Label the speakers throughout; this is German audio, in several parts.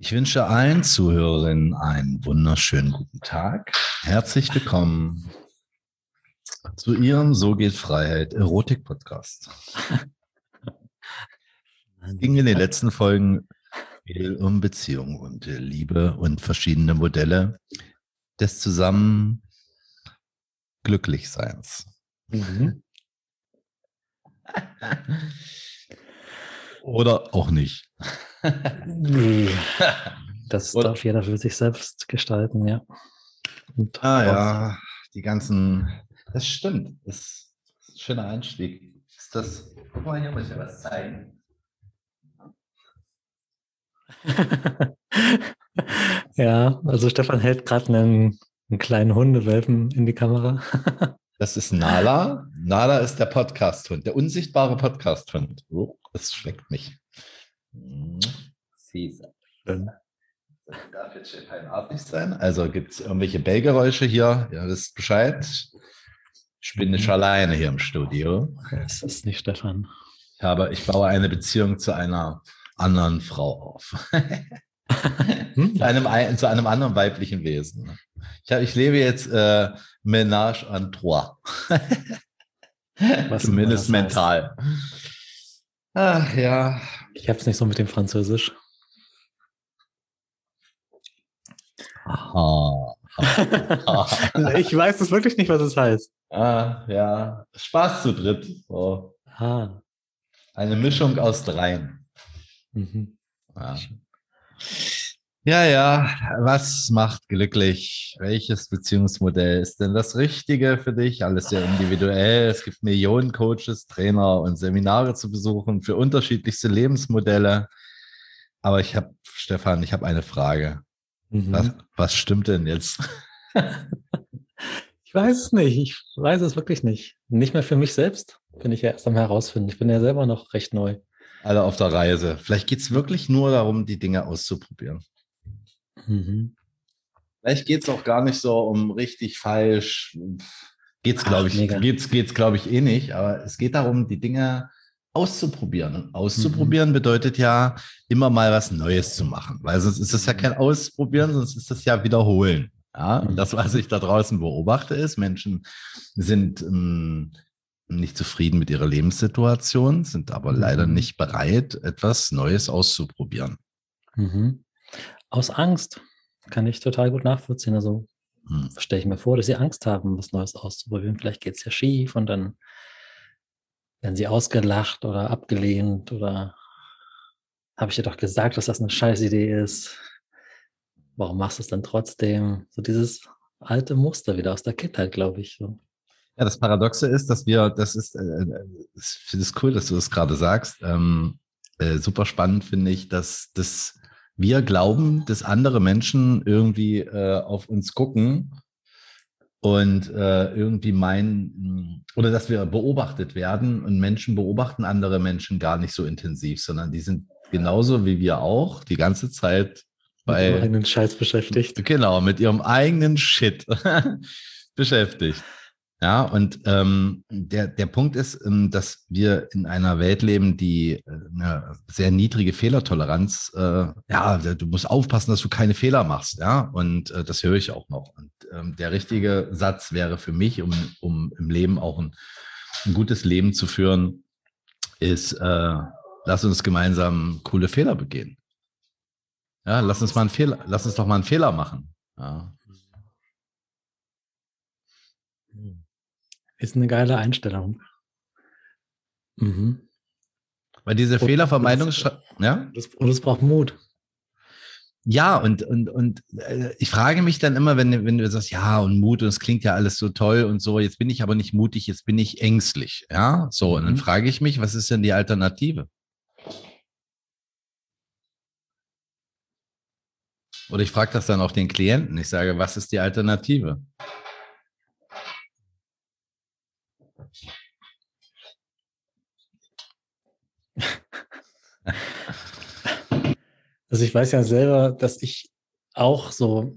Speaker 1: Ich wünsche allen Zuhörerinnen einen wunderschönen guten Tag. Herzlich willkommen zu Ihrem So geht Freiheit Erotik Podcast. Es ging in den letzten Folgen viel um Beziehung und Liebe und verschiedene Modelle des zusammen Glücklichseins. Mhm. Oder auch nicht.
Speaker 2: Das Oder? darf jeder für sich selbst gestalten, ja.
Speaker 1: Und ah ja, die ganzen, das stimmt. Das ist ein schöner Einstieg. Ist das, guck mal, hier muss ich dir was zeigen.
Speaker 2: ja, also Stefan hält gerade einen, einen kleinen Hundewelpen in die Kamera.
Speaker 1: das ist Nala. Nala ist der Podcast-Hund, der unsichtbare Podcast-Hund. Oh, das schmeckt mich. Caesar. Schön. Darf jetzt schon feinartig sein. Also gibt es irgendwelche Bellgeräusche hier? Ja, wisst Bescheid. Ich bin nicht alleine hier im Studio.
Speaker 2: Das ist nicht Stefan.
Speaker 1: Ich, habe, ich baue eine Beziehung zu einer anderen Frau auf. Hm? zu, einem, zu einem anderen weiblichen Wesen. Ich, hab, ich lebe jetzt äh, Ménage en trois. Zumindest mental.
Speaker 2: Ach ja. Ich habe es nicht so mit dem Französisch. ich weiß es wirklich nicht, was es heißt.
Speaker 1: Ah, ja. Spaß zu dritt. So. Ah. Eine Mischung aus dreien. Mhm. Ja. Ja, ja. Was macht glücklich? Welches Beziehungsmodell ist denn das Richtige für dich? Alles sehr individuell. Es gibt Millionen Coaches, Trainer und Seminare zu besuchen für unterschiedlichste Lebensmodelle. Aber ich habe, Stefan, ich habe eine Frage. Mhm. Was, was stimmt denn jetzt?
Speaker 2: ich weiß es nicht. Ich weiß es wirklich nicht. Nicht mehr für mich selbst bin ich ja erst am herausfinden. Ich bin ja selber noch recht neu.
Speaker 1: Alle auf der Reise. Vielleicht geht es wirklich nur darum, die Dinge auszuprobieren. Mhm. Vielleicht geht es auch gar nicht so um richtig falsch. Geht's, glaube ich, geht's, geht's, glaube ich, eh nicht. Aber es geht darum, die Dinge auszuprobieren. Und auszuprobieren mhm. bedeutet ja, immer mal was Neues zu machen, weil sonst ist es ja kein Ausprobieren, sonst ist es ja Wiederholen. Ja, und das, was ich da draußen beobachte, ist, Menschen sind ähm, nicht zufrieden mit ihrer Lebenssituation, sind aber mhm. leider nicht bereit, etwas Neues auszuprobieren.
Speaker 2: Mhm. Aus Angst kann ich total gut nachvollziehen. Also mhm. stelle ich mir vor, dass sie Angst haben, was Neues auszuprobieren. Vielleicht geht es ja schief und dann werden sie ausgelacht oder abgelehnt oder habe ich dir doch gesagt, dass das eine Scheißidee ist. Warum machst du es dann trotzdem? So dieses alte Muster wieder aus der Kindheit, glaube ich. So.
Speaker 1: Ja, das Paradoxe ist, dass wir, das ist, äh, äh ich finde es cool, dass du das gerade sagst. Ähm, äh, super spannend finde ich, dass, dass wir glauben, dass andere Menschen irgendwie äh, auf uns gucken und äh, irgendwie meinen, oder dass wir beobachtet werden und Menschen beobachten andere Menschen gar nicht so intensiv, sondern die sind genauso wie wir auch die ganze Zeit bei. Mit ihrem
Speaker 2: eigenen Scheiß beschäftigt.
Speaker 1: Genau, mit ihrem eigenen Shit beschäftigt. Ja, und ähm, der, der Punkt ist, ähm, dass wir in einer Welt leben, die äh, eine sehr niedrige Fehlertoleranz, äh, ja, du musst aufpassen, dass du keine Fehler machst, ja, und äh, das höre ich auch noch. Und ähm, der richtige Satz wäre für mich, um, um im Leben auch ein, ein gutes Leben zu führen, ist, äh, lass uns gemeinsam coole Fehler begehen. Ja, lass uns mal einen Fehler, lass uns doch mal einen Fehler machen. Ja.
Speaker 2: Ist eine geile Einstellung.
Speaker 1: Mhm. Weil diese Fehlervermeidung,
Speaker 2: ja? Das, und es braucht Mut.
Speaker 1: Ja, und, und, und äh, ich frage mich dann immer, wenn, wenn du sagst, ja, und Mut, und es klingt ja alles so toll und so, jetzt bin ich aber nicht mutig, jetzt bin ich ängstlich. Ja, so, und dann mhm. frage ich mich, was ist denn die Alternative? Oder ich frage das dann auch den Klienten. Ich sage, was ist die Alternative?
Speaker 2: Also ich weiß ja selber, dass ich auch so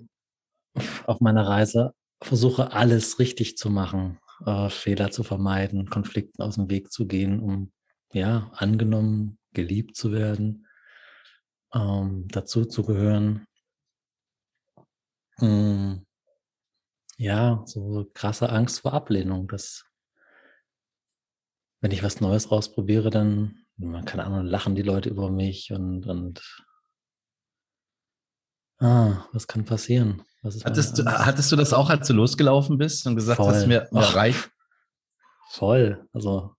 Speaker 2: auf meiner Reise versuche, alles richtig zu machen, äh, Fehler zu vermeiden, Konflikten aus dem Weg zu gehen, um ja angenommen, geliebt zu werden. ähm, dazu zu gehören. Hm, ja, so krasse Angst vor Ablehnung, dass wenn ich was Neues ausprobiere, dann, keine Ahnung, lachen die Leute über mich und, und ah, was kann passieren?
Speaker 1: hattest, du, hattest du das auch, als du losgelaufen bist und gesagt Voll. hast, mir, mir reicht?
Speaker 2: Voll. Also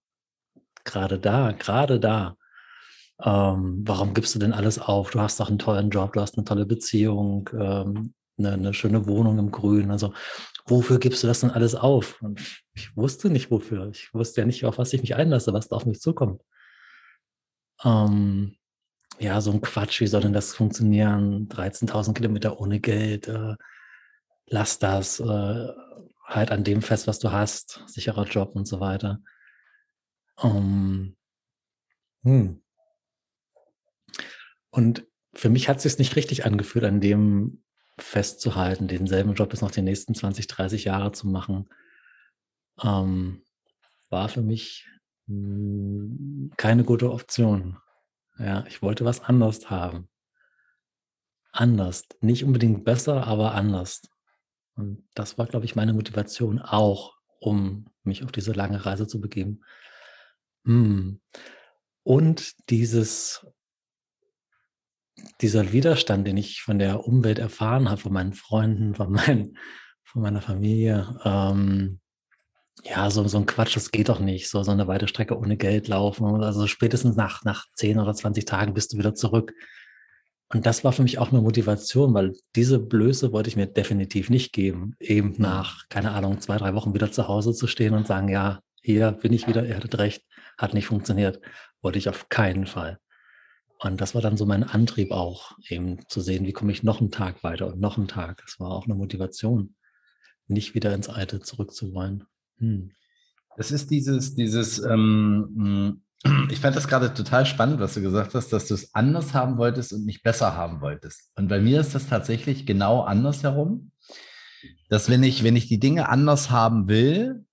Speaker 2: gerade da, gerade da. Ähm, warum gibst du denn alles auf? Du hast doch einen tollen Job, du hast eine tolle Beziehung, ähm, eine, eine, schöne Wohnung im Grün. Also wofür gibst du das denn alles auf? Und ich wusste nicht wofür. Ich wusste ja nicht, auf was ich mich einlasse, was da auf mich zukommt. Ähm, ja, so ein Quatsch, wie soll denn das funktionieren? 13.000 Kilometer ohne Geld, äh, lass das, äh, halt an dem fest, was du hast, sicherer Job und so weiter. Um, hm. Und für mich hat es sich nicht richtig angefühlt, an dem festzuhalten, denselben Job bis noch die nächsten 20, 30 Jahre zu machen. Ähm, war für mich keine gute Option. Ja, ich wollte was anders haben. Anders. Nicht unbedingt besser, aber anders. Und das war, glaube ich, meine Motivation auch, um mich auf diese lange Reise zu begeben. Hm. Und dieses, dieser Widerstand, den ich von der Umwelt erfahren habe, von meinen Freunden, von, mein, von meiner Familie, ähm, ja, so, so ein Quatsch, das geht doch nicht, so, so eine weite Strecke ohne Geld laufen. Also spätestens nach, nach 10 oder 20 Tagen bist du wieder zurück. Und das war für mich auch eine Motivation, weil diese Blöße wollte ich mir definitiv nicht geben, eben mhm. nach, keine Ahnung, zwei, drei Wochen wieder zu Hause zu stehen und sagen, ja, hier bin ich wieder, ihr hattet recht, hat nicht funktioniert, wollte ich auf keinen Fall. Und das war dann so mein Antrieb auch, eben zu sehen, wie komme ich noch einen Tag weiter und noch einen Tag. Das war auch eine Motivation, nicht wieder ins Alte zurückzuwollen. Hm.
Speaker 1: Das ist dieses, dieses, ähm, ich fand das gerade total spannend, was du gesagt hast, dass du es anders haben wolltest und nicht besser haben wolltest. Und bei mir ist das tatsächlich genau andersherum, dass wenn ich, wenn ich die Dinge anders haben will,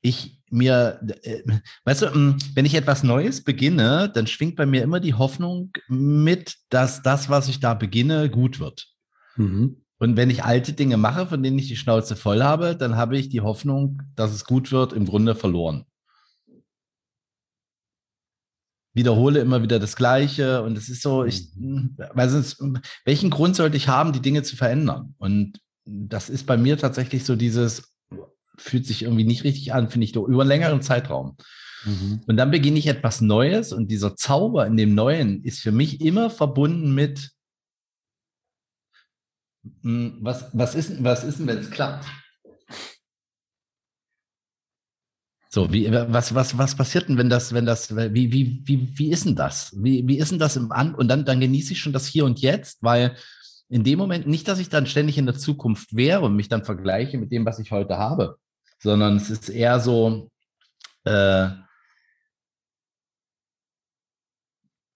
Speaker 1: ich mir, äh, weißt du, ähm, wenn ich etwas Neues beginne, dann schwingt bei mir immer die Hoffnung mit, dass das, was ich da beginne, gut wird. Mhm. Und wenn ich alte Dinge mache, von denen ich die Schnauze voll habe, dann habe ich die Hoffnung, dass es gut wird, im Grunde verloren wiederhole immer wieder das Gleiche und es ist so, ich, mhm. weil sonst, welchen Grund sollte ich haben, die Dinge zu verändern? Und das ist bei mir tatsächlich so dieses, fühlt sich irgendwie nicht richtig an, finde ich, über einen längeren Zeitraum. Mhm. Und dann beginne ich etwas Neues und dieser Zauber in dem Neuen ist für mich immer verbunden mit, hm, was, was ist, was ist denn, wenn es klappt? So, wie, was, was, was passiert denn, wenn das, wenn das, wie, wie, wie, wie ist denn das? Wie, wie ist denn das im An und dann, dann genieße ich schon das Hier und Jetzt, weil in dem Moment nicht, dass ich dann ständig in der Zukunft wäre und mich dann vergleiche mit dem, was ich heute habe, sondern es ist eher so, äh,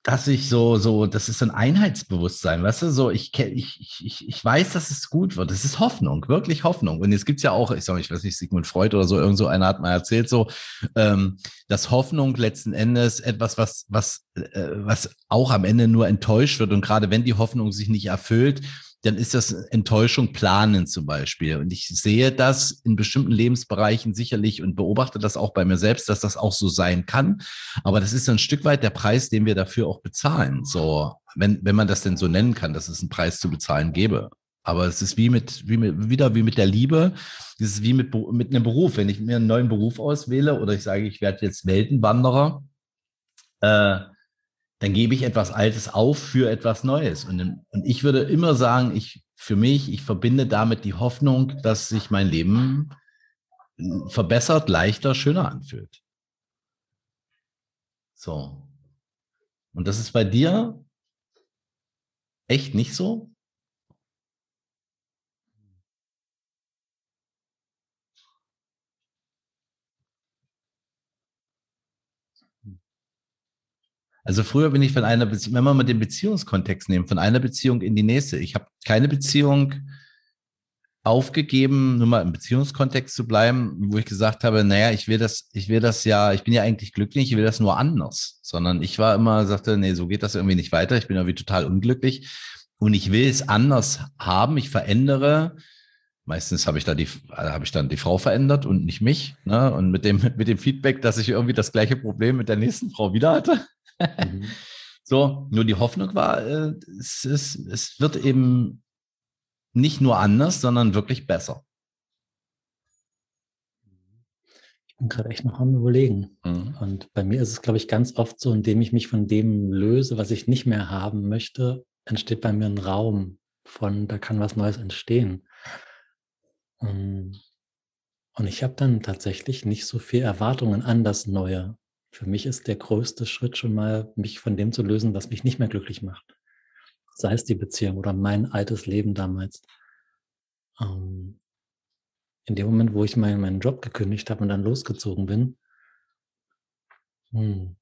Speaker 1: dass ich so, so, das ist ein Einheitsbewusstsein, weißt du, so, ich, ich, ich, ich weiß, dass es gut wird. Es ist Hoffnung, wirklich Hoffnung. Und jetzt gibt's ja auch, ich sag mal, ich weiß nicht, Sigmund Freud oder so, irgend so einer hat mal erzählt, so, ähm, dass Hoffnung letzten Endes etwas, was, was, äh, was auch am Ende nur enttäuscht wird. Und gerade wenn die Hoffnung sich nicht erfüllt, dann ist das Enttäuschung planen zum Beispiel. Und ich sehe das in bestimmten Lebensbereichen sicherlich und beobachte das auch bei mir selbst, dass das auch so sein kann. Aber das ist ein Stück weit der Preis, den wir dafür auch bezahlen. So, wenn, wenn man das denn so nennen kann, dass es einen Preis zu bezahlen gäbe. Aber es ist wie mit, wie mit, wieder wie mit der Liebe. Es ist wie mit, mit einem Beruf. Wenn ich mir einen neuen Beruf auswähle oder ich sage, ich werde jetzt Weltenwanderer, äh, dann gebe ich etwas Altes auf für etwas Neues. Und, und ich würde immer sagen, ich, für mich, ich verbinde damit die Hoffnung, dass sich mein Leben verbessert, leichter, schöner anfühlt. So. Und das ist bei dir echt nicht so? Also früher bin ich von einer Beziehung, wenn wir mal den Beziehungskontext nehmen, von einer Beziehung in die nächste. Ich habe keine Beziehung aufgegeben, nur mal im Beziehungskontext zu bleiben, wo ich gesagt habe, naja, ich will das, ich will das ja, ich bin ja eigentlich glücklich, ich will das nur anders. Sondern ich war immer, sagte, nee, so geht das irgendwie nicht weiter, ich bin irgendwie total unglücklich und ich will es anders haben, ich verändere. Meistens habe ich da die, habe ich dann die Frau verändert und nicht mich. Ne? Und mit dem, mit dem Feedback, dass ich irgendwie das gleiche Problem mit der nächsten Frau wieder hatte. Mhm. so, nur die Hoffnung war, äh, es, es, es wird eben nicht nur anders, sondern wirklich besser.
Speaker 2: Ich bin gerade echt noch am Überlegen. Mhm. Und bei mir ist es, glaube ich, ganz oft so, indem ich mich von dem löse, was ich nicht mehr haben möchte, entsteht bei mir ein Raum von, da kann was Neues entstehen. Und ich habe dann tatsächlich nicht so viel Erwartungen an das Neue. Für mich ist der größte Schritt schon mal, mich von dem zu lösen, was mich nicht mehr glücklich macht sei es die Beziehung oder mein altes Leben damals. Ähm, in dem Moment, wo ich meinen, meinen Job gekündigt habe und dann losgezogen bin, hm,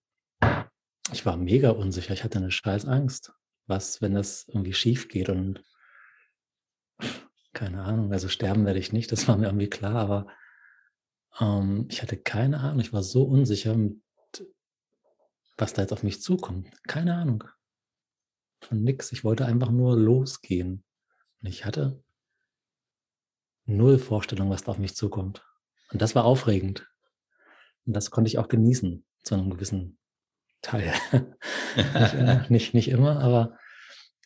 Speaker 2: ich war mega unsicher. Ich hatte eine scheiß Angst. Was, wenn das irgendwie schief geht und keine Ahnung, also sterben werde ich nicht, das war mir irgendwie klar, aber ähm, ich hatte keine Ahnung. Ich war so unsicher, was da jetzt auf mich zukommt. Keine Ahnung von nix. Ich wollte einfach nur losgehen. Und ich hatte null Vorstellung, was da auf mich zukommt. Und das war aufregend. Und das konnte ich auch genießen, zu einem gewissen Teil. nicht, immer, nicht, nicht immer, aber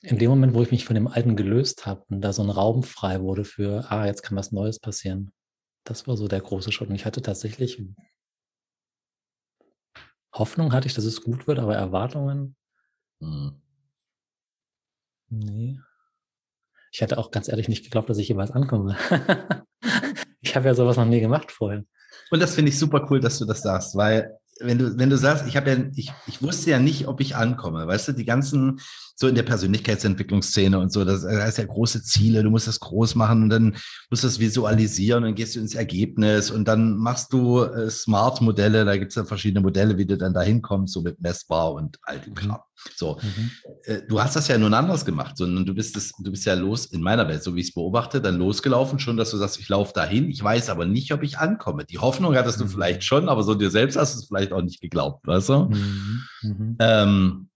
Speaker 2: in dem Moment, wo ich mich von dem Alten gelöst habe und da so ein Raum frei wurde für, ah, jetzt kann was Neues passieren, das war so der große Schritt. Und ich hatte tatsächlich Hoffnung hatte ich, dass es gut wird, aber Erwartungen, mhm. Nee. Ich hatte auch ganz ehrlich nicht geglaubt, dass ich jemals ankomme. ich habe ja sowas noch nie gemacht vorher.
Speaker 1: Und das finde ich super cool, dass du das sagst, weil wenn du, wenn du sagst, ich habe ja, ich, ich wusste ja nicht, ob ich ankomme, weißt du, die ganzen, so in der Persönlichkeitsentwicklungsszene und so, das, das heißt ja große Ziele, du musst das groß machen und dann musst du das visualisieren und dann gehst du ins Ergebnis und dann machst du äh, Smart-Modelle, da gibt es ja verschiedene Modelle, wie du dann da hinkommst, so mit messbar und all dem mhm. Kram. So, mhm. äh, du hast das ja nun anders gemacht, sondern du bist es, du bist ja los in meiner Welt, so wie ich es beobachte, dann losgelaufen schon, dass du sagst, ich laufe dahin, ich weiß aber nicht, ob ich ankomme. Die Hoffnung hattest mhm. du vielleicht schon, aber so dir selbst hast du es vielleicht auch nicht geglaubt, weißt du? Mhm. mhm. Ähm,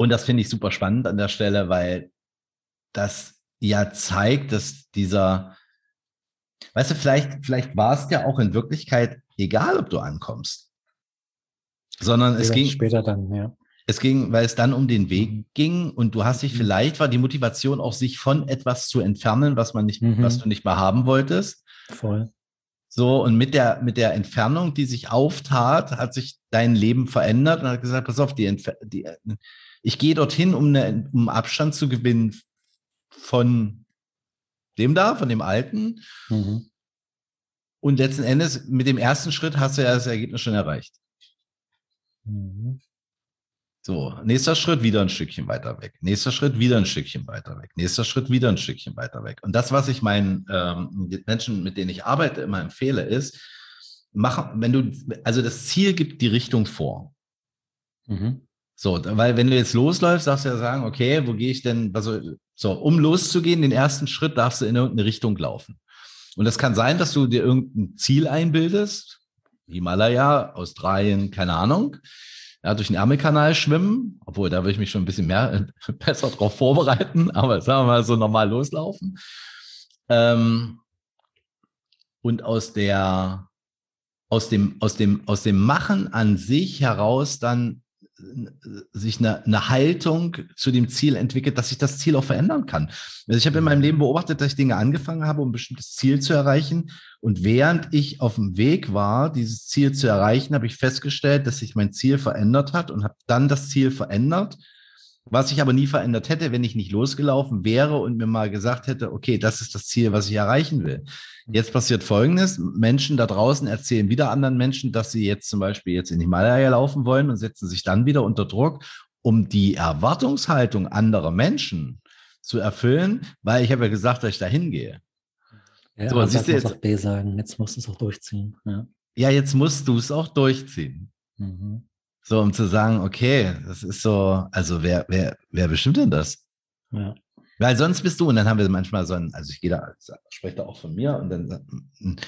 Speaker 1: und das finde ich super spannend an der Stelle, weil das ja zeigt, dass dieser, weißt du, vielleicht, vielleicht war es ja auch in Wirklichkeit egal, ob du ankommst. Sondern es ging.
Speaker 2: Später dann, ja.
Speaker 1: Es ging, weil es dann um den Weg mhm. ging und du hast dich mhm. vielleicht war die Motivation auch, sich von etwas zu entfernen, was man nicht, mhm. was du nicht mehr haben wolltest.
Speaker 2: Voll.
Speaker 1: So, und mit der, mit der Entfernung, die sich auftat, hat sich dein Leben verändert und hat gesagt, pass auf, die, Entfer die ich gehe dorthin, um, eine, um Abstand zu gewinnen von dem da, von dem Alten. Mhm. Und letzten Endes, mit dem ersten Schritt hast du ja das Ergebnis schon erreicht. Mhm. So, nächster Schritt wieder ein Stückchen weiter weg. Nächster Schritt wieder ein Stückchen weiter weg. Nächster Schritt wieder ein Stückchen weiter weg. Und das, was ich meinen ähm, Menschen, mit denen ich arbeite, immer empfehle, ist, mach, wenn du, also das Ziel gibt die Richtung vor. Mhm. So, weil wenn du jetzt losläufst, darfst du ja sagen, okay, wo gehe ich denn, also, so, um loszugehen, den ersten Schritt darfst du in irgendeine Richtung laufen. Und das kann sein, dass du dir irgendein Ziel einbildest, Himalaya, Australien, keine Ahnung, ja, durch den Ärmelkanal schwimmen, obwohl da würde ich mich schon ein bisschen mehr, besser drauf vorbereiten, aber sagen wir mal so normal loslaufen. Ähm, und aus der, aus dem, aus dem, aus dem Machen an sich heraus dann sich eine, eine Haltung zu dem Ziel entwickelt, dass sich das Ziel auch verändern kann. Also ich habe in meinem Leben beobachtet, dass ich Dinge angefangen habe, um ein bestimmtes Ziel zu erreichen. Und während ich auf dem Weg war, dieses Ziel zu erreichen, habe ich festgestellt, dass sich mein Ziel verändert hat und habe dann das Ziel verändert was ich aber nie verändert hätte, wenn ich nicht losgelaufen wäre und mir mal gesagt hätte, okay, das ist das Ziel, was ich erreichen will. Jetzt passiert Folgendes. Menschen da draußen erzählen wieder anderen Menschen, dass sie jetzt zum Beispiel jetzt in Himalaya laufen wollen und setzen sich dann wieder unter Druck, um die Erwartungshaltung anderer Menschen zu erfüllen, weil ich habe ja gesagt, dass ich da hingehe.
Speaker 2: Ja, so, siehst du jetzt, auch B sagen. Jetzt musst du es auch durchziehen. Ja,
Speaker 1: ja jetzt musst du es auch durchziehen. Mhm. So, um zu sagen, okay, das ist so, also wer, wer, wer bestimmt denn das? Ja. Weil sonst bist du, und dann haben wir manchmal so ein, also ich gehe da, spreche da auch von mir, und dann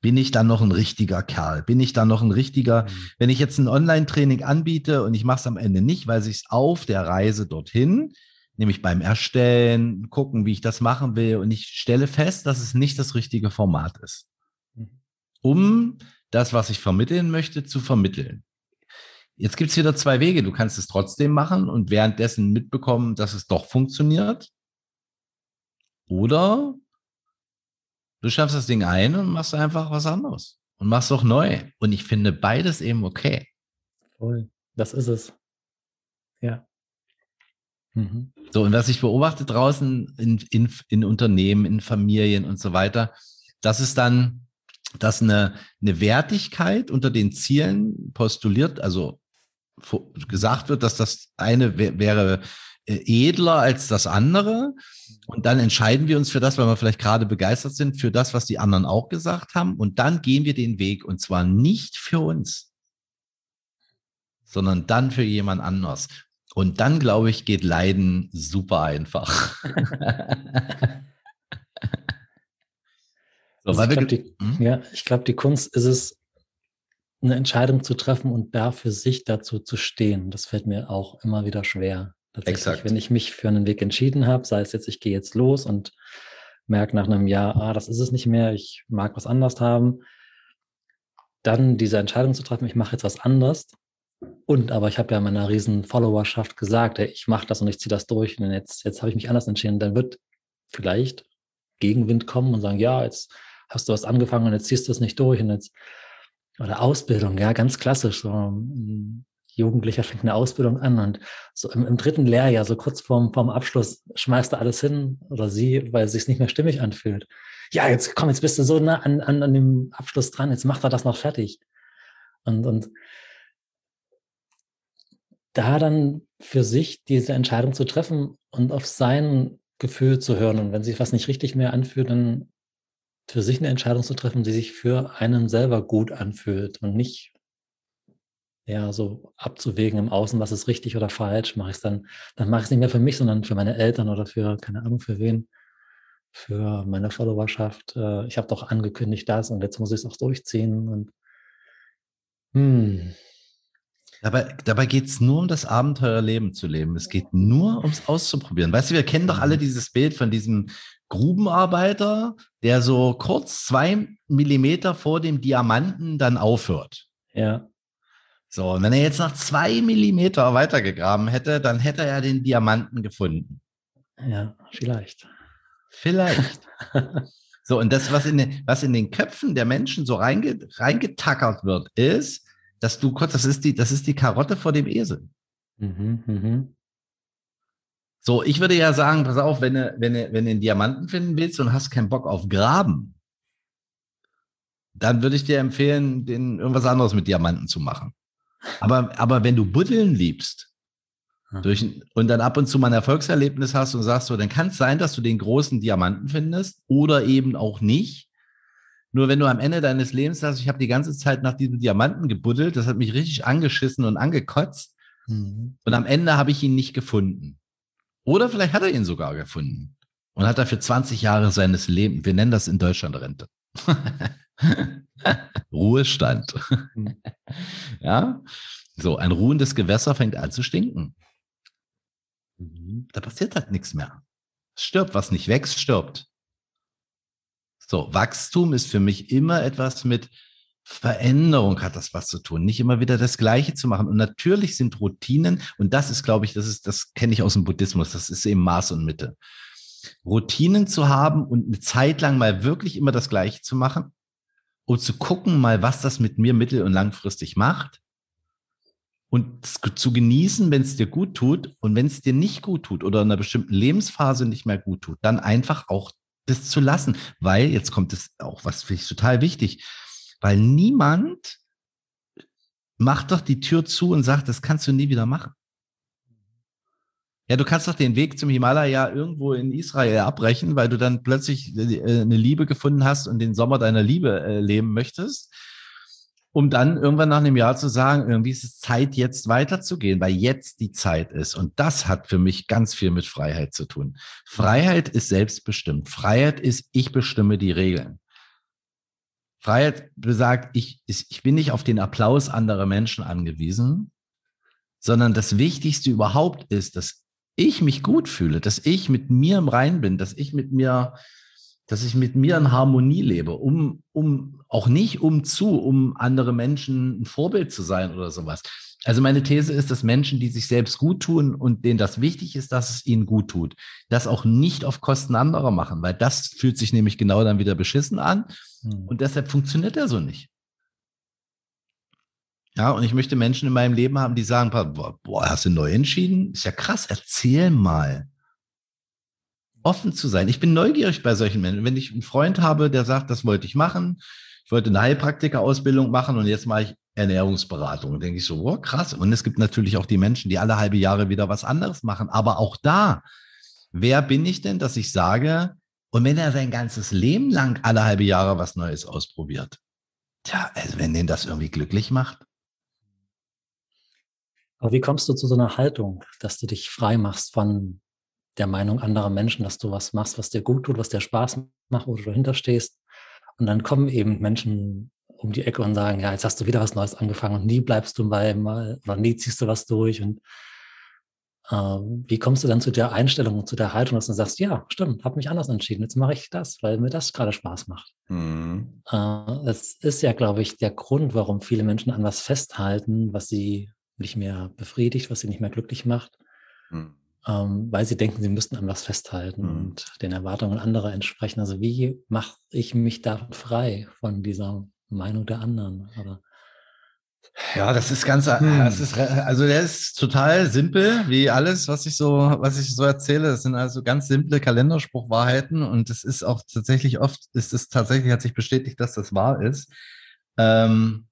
Speaker 1: bin ich dann noch ein richtiger Kerl? Bin ich dann noch ein richtiger, mhm. wenn ich jetzt ein Online-Training anbiete und ich mache es am Ende nicht, weil sich es auf der Reise dorthin, nämlich beim Erstellen, gucken, wie ich das machen will, und ich stelle fest, dass es nicht das richtige Format ist, mhm. um das, was ich vermitteln möchte, zu vermitteln. Jetzt gibt es wieder zwei Wege. Du kannst es trotzdem machen und währenddessen mitbekommen, dass es doch funktioniert. Oder du schaffst das Ding ein und machst einfach was anderes und machst auch neu. Und ich finde beides eben okay.
Speaker 2: Voll. Das ist es. Ja.
Speaker 1: Mhm. So, und was ich beobachte draußen in, in, in Unternehmen, in Familien und so weiter, das ist dann, dass eine, eine Wertigkeit unter den Zielen postuliert, also gesagt wird, dass das eine wäre äh, edler als das andere. Und dann entscheiden wir uns für das, weil wir vielleicht gerade begeistert sind, für das, was die anderen auch gesagt haben. Und dann gehen wir den Weg und zwar nicht für uns, sondern dann für jemand anders. Und dann, glaube ich, geht Leiden super einfach.
Speaker 2: so, also ich glaube, die, hm? ja, glaub, die Kunst ist es, eine Entscheidung zu treffen und da für sich dazu zu stehen. Das fällt mir auch immer wieder schwer. Exakt. Wenn ich mich für einen Weg entschieden habe, sei es jetzt, ich gehe jetzt los und merke nach einem Jahr, ah, das ist es nicht mehr, ich mag was anders haben, dann diese Entscheidung zu treffen, ich mache jetzt was anderes. Und aber ich habe ja meiner riesen Followerschaft gesagt, ey, ich mache das und ich ziehe das durch und jetzt, jetzt habe ich mich anders entschieden. Dann wird vielleicht Gegenwind kommen und sagen, ja, jetzt hast du was angefangen und jetzt ziehst du es nicht durch und jetzt oder Ausbildung, ja, ganz klassisch. So ein Jugendlicher fängt eine Ausbildung an und so im, im dritten Lehrjahr, so kurz vorm, vorm Abschluss, schmeißt er alles hin oder sie, weil es sich nicht mehr stimmig anfühlt. Ja, jetzt komm, jetzt bist du so nah an, an, an dem Abschluss dran, jetzt macht er das noch fertig. Und, und da dann für sich diese Entscheidung zu treffen und auf sein Gefühl zu hören. Und wenn sich was nicht richtig mehr anfühlt, dann für sich eine Entscheidung zu treffen, die sich für einen selber gut anfühlt und nicht ja so abzuwägen im Außen, was ist richtig oder falsch, mache ich es dann, dann mache ich es nicht mehr für mich, sondern für meine Eltern oder für, keine Ahnung, für wen, für meine Followerschaft. Äh, ich habe doch angekündigt das und jetzt muss ich es auch durchziehen und
Speaker 1: hm. Dabei, dabei geht es nur um das Abenteuerleben zu leben. Es geht nur ums Auszuprobieren. Weißt du, wir kennen doch alle mhm. dieses Bild von diesem Grubenarbeiter, der so kurz zwei Millimeter vor dem Diamanten dann aufhört.
Speaker 2: Ja.
Speaker 1: So, und wenn er jetzt noch zwei Millimeter weitergegraben hätte, dann hätte er den Diamanten gefunden.
Speaker 2: Ja, vielleicht.
Speaker 1: Vielleicht. so, und das, was in, den, was in den Köpfen der Menschen so reinge, reingetackert wird, ist, dass du kurz, das ist die, das ist die Karotte vor dem Esel. Mhm, mhm. So, ich würde ja sagen, pass auf, wenn du, wenn du, wenn du einen Diamanten finden willst und hast keinen Bock auf Graben, dann würde ich dir empfehlen, den irgendwas anderes mit Diamanten zu machen. Aber, aber wenn du Buddeln liebst durch, und dann ab und zu mal ein Erfolgserlebnis hast und sagst so, dann kann es sein, dass du den großen Diamanten findest oder eben auch nicht. Nur wenn du am Ende deines Lebens sagst, ich habe die ganze Zeit nach diesem Diamanten gebuddelt, das hat mich richtig angeschissen und angekotzt. Mhm. Und am Ende habe ich ihn nicht gefunden. Oder vielleicht hat er ihn sogar gefunden und hat dafür 20 Jahre seines Lebens, wir nennen das in Deutschland Rente. Ruhestand. ja, so ein ruhendes Gewässer fängt an zu stinken. Mhm. Da passiert halt nichts mehr. Es stirbt, was nicht wächst, stirbt. So, Wachstum ist für mich immer etwas mit Veränderung hat das was zu tun, nicht immer wieder das Gleiche zu machen. Und natürlich sind Routinen, und das ist, glaube ich, das ist, das kenne ich aus dem Buddhismus, das ist eben Maß und Mitte. Routinen zu haben und eine Zeit lang mal wirklich immer das Gleiche zu machen, um zu gucken mal, was das mit mir mittel- und langfristig macht. Und zu genießen, wenn es dir gut tut und wenn es dir nicht gut tut oder in einer bestimmten Lebensphase nicht mehr gut tut, dann einfach auch das zu lassen. Weil, jetzt kommt es auch, was finde ich total wichtig, weil niemand macht doch die Tür zu und sagt, das kannst du nie wieder machen. Ja, du kannst doch den Weg zum Himalaya irgendwo in Israel abbrechen, weil du dann plötzlich äh, eine Liebe gefunden hast und den Sommer deiner Liebe äh, leben möchtest. Um dann irgendwann nach einem Jahr zu sagen, irgendwie ist es Zeit, jetzt weiterzugehen, weil jetzt die Zeit ist. Und das hat für mich ganz viel mit Freiheit zu tun. Freiheit ist selbstbestimmt. Freiheit ist, ich bestimme die Regeln. Freiheit besagt, ich, ich bin nicht auf den Applaus anderer Menschen angewiesen, sondern das Wichtigste überhaupt ist, dass ich mich gut fühle, dass ich mit mir im Rein bin, dass ich mit mir dass ich mit mir in Harmonie lebe, um, um auch nicht um zu, um andere Menschen ein Vorbild zu sein oder sowas. Also meine These ist, dass Menschen, die sich selbst gut tun und denen das wichtig ist, dass es ihnen gut tut, das auch nicht auf Kosten anderer machen, weil das fühlt sich nämlich genau dann wieder beschissen an hm. und deshalb funktioniert er so nicht. Ja, und ich möchte Menschen in meinem Leben haben, die sagen, boah, hast du neu entschieden? Ist ja krass, erzähl mal offen zu sein. Ich bin neugierig bei solchen Menschen. Wenn ich einen Freund habe, der sagt, das wollte ich machen, ich wollte eine Heilpraktiker-Ausbildung machen und jetzt mache ich Ernährungsberatung, dann denke ich so, oh, krass. Und es gibt natürlich auch die Menschen, die alle halbe Jahre wieder was anderes machen. Aber auch da, wer bin ich denn, dass ich sage, und wenn er sein ganzes Leben lang alle halbe Jahre was Neues ausprobiert, tja, also wenn den das irgendwie glücklich macht.
Speaker 2: Aber wie kommst du zu so einer Haltung, dass du dich frei machst von der Meinung anderer Menschen, dass du was machst, was dir gut tut, was dir Spaß macht, wo du dahinter stehst. Und dann kommen eben Menschen um die Ecke und sagen, ja, jetzt hast du wieder was Neues angefangen und nie bleibst du bei mal oder nie ziehst du was durch. Und äh, wie kommst du dann zu der Einstellung und zu der Haltung, dass du sagst, ja, stimmt, habe mich anders entschieden, jetzt mache ich das, weil mir das gerade Spaß macht. Mhm. Äh, das ist ja, glaube ich, der Grund, warum viele Menschen an was festhalten, was sie nicht mehr befriedigt, was sie nicht mehr glücklich macht. Mhm ähm, weil sie denken, sie müssten an was festhalten mhm. und den Erwartungen anderer entsprechen. Also wie mache ich mich da frei von dieser Meinung der anderen? Oder
Speaker 1: ja, das ist ganz, hm. das ist, also der ist total simpel, wie alles, was ich so, was ich so erzähle. Das sind also ganz simple Kalenderspruchwahrheiten und es ist auch tatsächlich oft, ist es tatsächlich, hat sich bestätigt, dass das wahr ist. Ähm,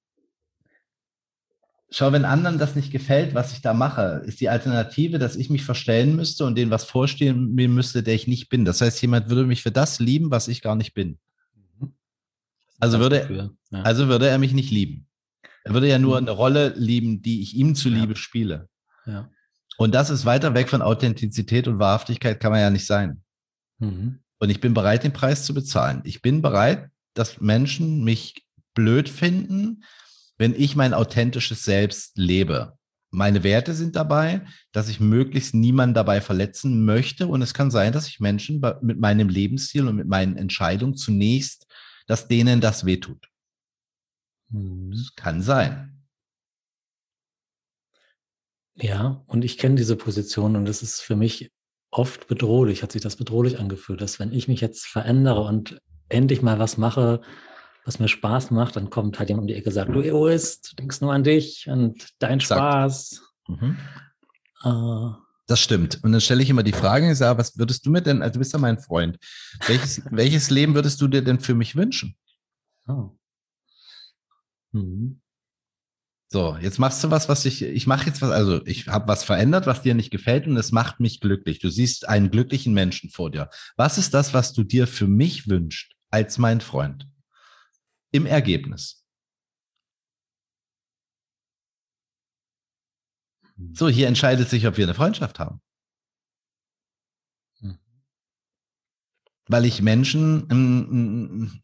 Speaker 1: schau, wenn anderen das nicht gefällt, was ich da mache, ist die Alternative, dass ich mich verstellen müsste und denen was vorstehen mir müsste, der ich nicht bin. Das heißt, jemand würde mich für das lieben, was ich gar nicht bin. Mhm. Also würde, ja. also würde er mich nicht lieben. Er würde ja nur mhm. eine Rolle lieben, die ich ihm zuliebe ja. spiele. Ja. Und das ist weiter weg von Authentizität und Wahrhaftigkeit, kann man ja nicht sein. Mhm. Und ich bin bereit, den Preis zu bezahlen. Ich bin bereit, dass Menschen mich blöd finden, wenn ich mein authentisches Selbst lebe. Meine Werte sind dabei, dass ich möglichst niemanden dabei verletzen möchte. Und es kann sein, dass ich Menschen mit meinem Lebensstil und mit meinen Entscheidungen zunächst, dass denen das wehtut. Das kann sein.
Speaker 2: Ja, und ich kenne diese Position und es ist für mich oft bedrohlich, hat sich das bedrohlich angefühlt, dass wenn ich mich jetzt verändere und endlich mal was mache, was mir Spaß macht, dann kommt halt jemand um die Ecke und sagt, du Egoist, du denkst nur an dich und dein Spaß. Mhm.
Speaker 1: Äh, das stimmt. Und dann stelle ich immer die Frage, ich sage, was würdest du mir denn, also du bist ja mein Freund, welches, welches Leben würdest du dir denn für mich wünschen? Oh. Mhm. So, jetzt machst du was, was ich, ich mache jetzt was, also ich habe was verändert, was dir nicht gefällt und es macht mich glücklich. Du siehst einen glücklichen Menschen vor dir. Was ist das, was du dir für mich wünschst als mein Freund? Im Ergebnis. Hm. So, hier entscheidet sich, ob wir eine Freundschaft haben. Hm. Weil ich Menschen,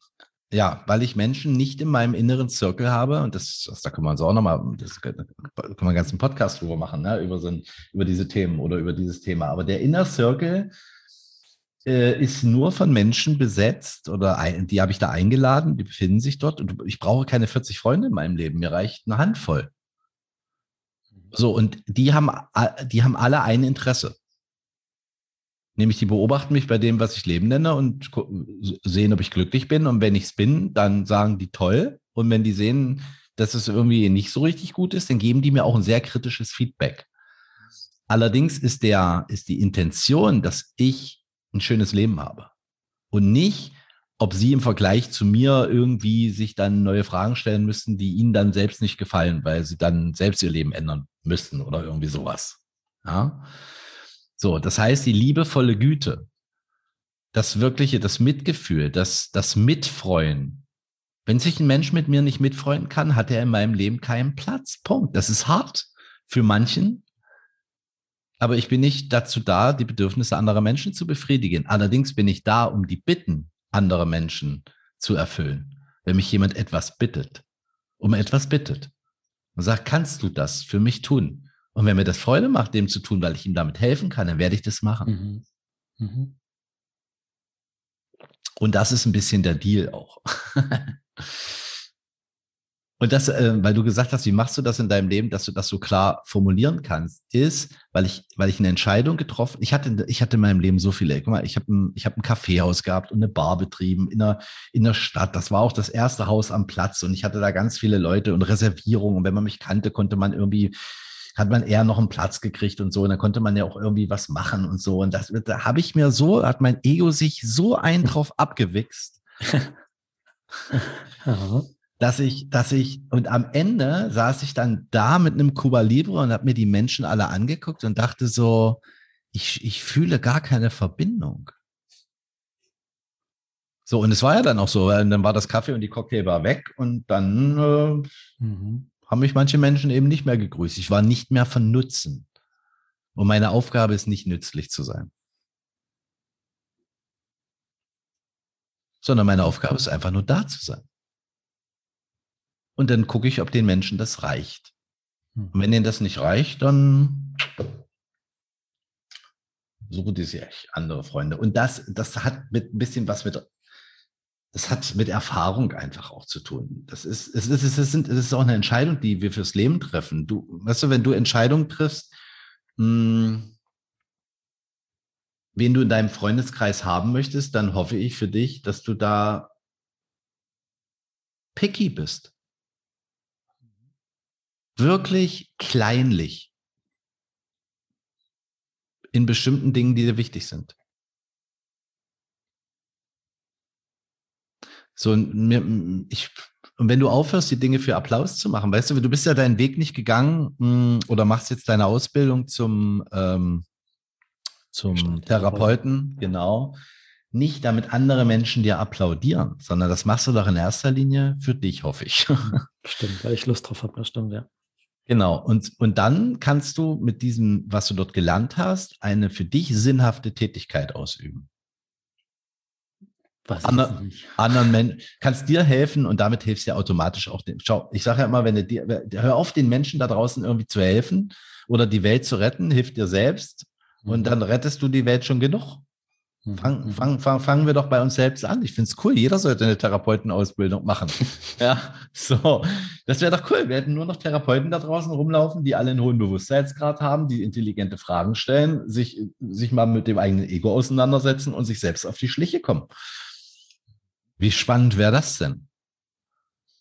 Speaker 1: ja, weil ich Menschen nicht in meinem inneren Zirkel habe, und das, das da können wir uns auch nochmal, das können wir einen ganzen Podcast drüber machen, ne, über, so über diese Themen oder über dieses Thema. Aber der Inner Circle ist nur von Menschen besetzt oder die habe ich da eingeladen, die befinden sich dort und ich brauche keine 40 Freunde in meinem Leben, mir reicht eine Handvoll. So, und die haben, die haben alle ein Interesse. Nämlich, die beobachten mich bei dem, was ich Leben nenne und sehen, ob ich glücklich bin. Und wenn ich es bin, dann sagen die toll. Und wenn die sehen, dass es irgendwie nicht so richtig gut ist, dann geben die mir auch ein sehr kritisches Feedback. Allerdings ist der, ist die Intention, dass ich ein schönes Leben habe. Und nicht, ob sie im Vergleich zu mir irgendwie sich dann neue Fragen stellen müssten, die ihnen dann selbst nicht gefallen, weil sie dann selbst ihr Leben ändern müssten oder irgendwie sowas. Ja. So, das heißt, die liebevolle Güte, das wirkliche, das Mitgefühl, das, das Mitfreuen, Wenn sich ein Mensch mit mir nicht mitfreuen kann, hat er in meinem Leben keinen Platz. Punkt. Das ist hart für manchen. Aber ich bin nicht dazu da, die Bedürfnisse anderer Menschen zu befriedigen. Allerdings bin ich da, um die Bitten anderer Menschen zu erfüllen. Wenn mich jemand etwas bittet, um etwas bittet und sagt, kannst du das für mich tun? Und wenn mir das Freude macht, dem zu tun, weil ich ihm damit helfen kann, dann werde ich das machen. Mhm. Mhm. Und das ist ein bisschen der Deal auch. Und das, äh, weil du gesagt hast, wie machst du das in deinem Leben, dass du das so klar formulieren kannst, ist, weil ich, weil ich eine Entscheidung getroffen, ich hatte, ich hatte in meinem Leben so viele, guck mal, ich habe ein, ich ein Kaffeehaus gehabt und eine Bar betrieben in der, in der Stadt. Das war auch das erste Haus am Platz und ich hatte da ganz viele Leute und Reservierungen. Und wenn man mich kannte, konnte man irgendwie, hat man eher noch einen Platz gekriegt und so. Und dann konnte man ja auch irgendwie was machen und so. Und das, da habe ich mir so, hat mein Ego sich so einen drauf abgewichst. dass ich, dass ich, und am Ende saß ich dann da mit einem Cuba Libre und habe mir die Menschen alle angeguckt und dachte so, ich, ich fühle gar keine Verbindung. So, und es war ja dann auch so, weil dann war das Kaffee und die Cocktailbar weg und dann äh, mhm. haben mich manche Menschen eben nicht mehr gegrüßt. Ich war nicht mehr von Nutzen. Und meine Aufgabe ist nicht nützlich zu sein. Sondern meine Aufgabe ist einfach nur da zu sein. Und dann gucke ich, ob den Menschen das reicht. Und wenn ihnen das nicht reicht, dann suchen die sich andere Freunde. Und das, das hat mit ein bisschen was mit, das hat mit Erfahrung einfach auch zu tun. Das ist, es ist, es ist, es ist auch eine Entscheidung, die wir fürs Leben treffen. Du, weißt du, wenn du Entscheidungen triffst, mh, hm, wen du in deinem Freundeskreis haben möchtest, dann hoffe ich für dich, dass du da picky bist wirklich kleinlich in bestimmten Dingen, die dir wichtig sind. So, ich, und wenn du aufhörst, die Dinge für Applaus zu machen, weißt du, du bist ja deinen Weg nicht gegangen hm, oder machst jetzt deine Ausbildung zum, ähm, zum Therapeuten, genau, nicht damit andere Menschen dir applaudieren, sondern das machst du doch in erster Linie für dich, hoffe ich.
Speaker 2: Stimmt, weil ich Lust drauf habe, das stimmt, ja.
Speaker 1: Genau. Und, und dann kannst du mit diesem, was du dort gelernt hast, eine für dich sinnhafte Tätigkeit ausüben. Was Ander, anderen Menschen kannst dir helfen und damit hilfst du ja automatisch auch dem. Schau, ich sage ja immer, wenn du dir, hör auf, den Menschen da draußen irgendwie zu helfen oder die Welt zu retten, hilft dir selbst und mhm. dann rettest du die Welt schon genug. Mhm, fang, mhm. fang, fang, fangen wir doch bei uns selbst an. Ich finde es cool. Jeder sollte eine Therapeutenausbildung machen. ja, so. Das wäre doch cool. Wir hätten nur noch Therapeuten da draußen rumlaufen, die alle einen hohen Bewusstseinsgrad haben, die intelligente Fragen stellen, sich, sich mal mit dem eigenen Ego auseinandersetzen und sich selbst auf die Schliche kommen. Wie spannend wäre das denn?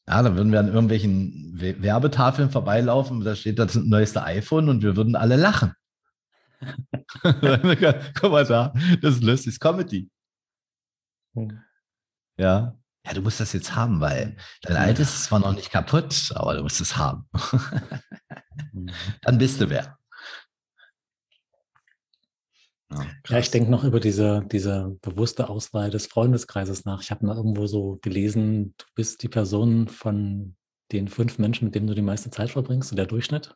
Speaker 1: Ja, da würden wir an irgendwelchen Werbetafeln vorbeilaufen, da steht das neueste iPhone und wir würden alle lachen. Guck mal da, das ist lustig, Comedy. Hm. Ja. Ja, du musst das jetzt haben, weil dein ja. altes ist zwar noch nicht kaputt, aber du musst es haben. Mhm. Dann bist du wer.
Speaker 2: Ja, ja, ich denke noch über diese, diese bewusste Auswahl des Freundeskreises nach. Ich habe mal irgendwo so gelesen, du bist die Person von den fünf Menschen, mit denen du die meiste Zeit verbringst, so der Durchschnitt.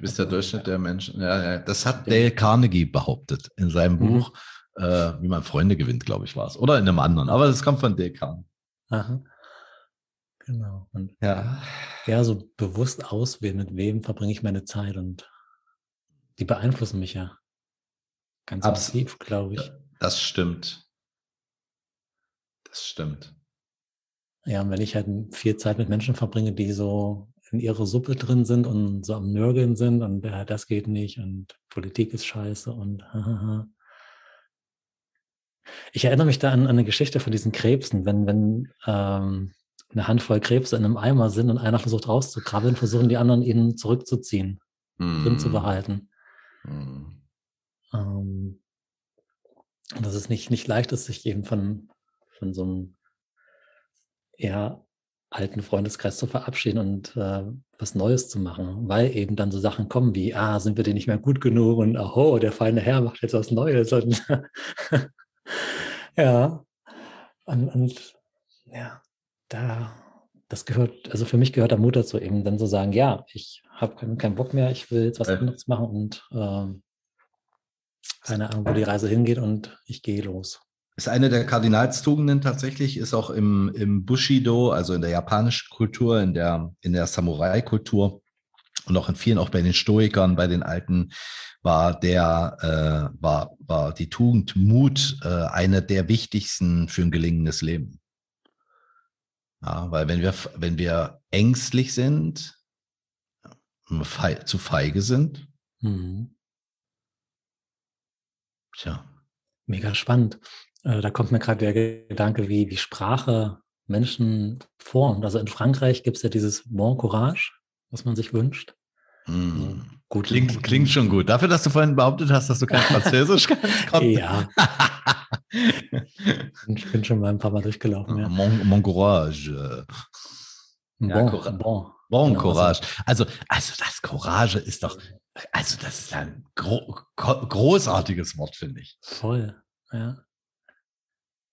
Speaker 1: Du bist der Durchschnitt der Menschen. Ja, ja. Das hat Dale Carnegie behauptet in seinem mhm. Buch, äh, wie man Freunde gewinnt, glaube ich, war es. Oder in einem anderen. Aber das kommt von Dale Carnegie. Aha.
Speaker 2: Genau. Und ja. ja, so bewusst auswählen, mit wem verbringe ich meine Zeit und die beeinflussen mich ja ganz massiv, glaube ich.
Speaker 1: Das stimmt. Das stimmt.
Speaker 2: Ja, und wenn ich halt viel Zeit mit Menschen verbringe, die so in ihrer Suppe drin sind und so am Nörgeln sind und äh, das geht nicht und Politik ist scheiße und hahaha. Ich erinnere mich da an, an, eine Geschichte von diesen Krebsen, wenn, wenn ähm, eine Handvoll Krebse in einem Eimer sind und einer versucht rauszukrabbeln, versuchen die anderen ihn zurückzuziehen, mm. drin zu hm. behalten. Mm. Ähm, und dass es nicht, nicht leicht ist, sich eben von, von so einem eher alten Freundeskreis zu verabschieden und äh, was Neues zu machen, weil eben dann so Sachen kommen wie, ah, sind wir denn nicht mehr gut genug und oh, der feine Herr macht jetzt was Neues und ja, und, und ja, da, das gehört, also für mich gehört der Mut dazu, eben dann zu sagen, ja, ich habe keinen, keinen Bock mehr, ich will jetzt was anderes machen und ähm, keine Ahnung, wo die Reise hingeht und ich gehe los.
Speaker 1: Ist eine der Kardinalstugenden tatsächlich, ist auch im, im Bushido, also in der japanischen Kultur, in der, in der Samurai-Kultur und auch in vielen, auch bei den Stoikern, bei den Alten, war der, äh, war, war die Tugend Mut äh, eine der wichtigsten für ein gelingendes Leben. Ja, weil wenn wir, wenn wir ängstlich sind, fei zu feige sind, mhm.
Speaker 2: tja. Mega spannend. Äh, da kommt mir gerade der Gedanke, wie, wie Sprache Menschen formt. Also in Frankreich gibt es ja dieses Bon Courage, was man sich wünscht.
Speaker 1: Mm. Gut, klingt, klingt schon gut. Dafür, dass du vorhin behauptet hast, dass du kein Französisch kannst.
Speaker 2: ja. ich bin schon mal ein paar Mal durchgelaufen. Ja.
Speaker 1: Mon, mon courage. Bon, ja, bon. bon, bon genau, Courage. Also, also das Courage ist doch, also das ist ein gro großartiges Wort, finde ich.
Speaker 2: Voll, ja.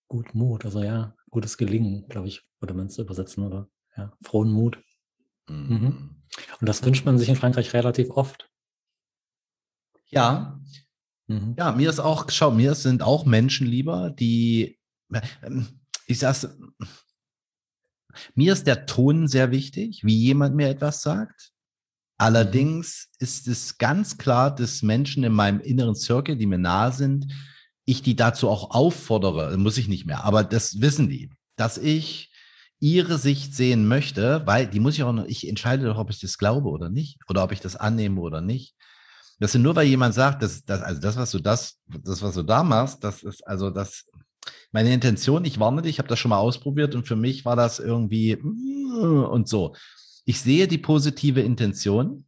Speaker 2: Gut Mut, also ja, gutes Gelingen, glaube ich, würde man es übersetzen, oder? Ja, frohen Mut. Mhm. mhm. Und das wünscht man sich in Frankreich relativ oft.
Speaker 1: Ja. Mhm. Ja, mir ist auch, schau, mir sind auch Menschen lieber, die, ähm, ich sag's, mir ist der Ton sehr wichtig, wie jemand mir etwas sagt. Allerdings ist es ganz klar, dass Menschen in meinem inneren Circle, die mir nahe sind, ich die dazu auch auffordere, muss ich nicht mehr, aber das wissen die, dass ich ihre Sicht sehen möchte, weil die muss ich auch noch, ich entscheide doch, ob ich das glaube oder nicht, oder ob ich das annehme oder nicht. Das ist nur, weil jemand sagt, dass, dass, also das, was du das, das, was du da machst, das ist also das, meine Intention, ich warne dich, ich habe das schon mal ausprobiert und für mich war das irgendwie und so. Ich sehe die positive Intention,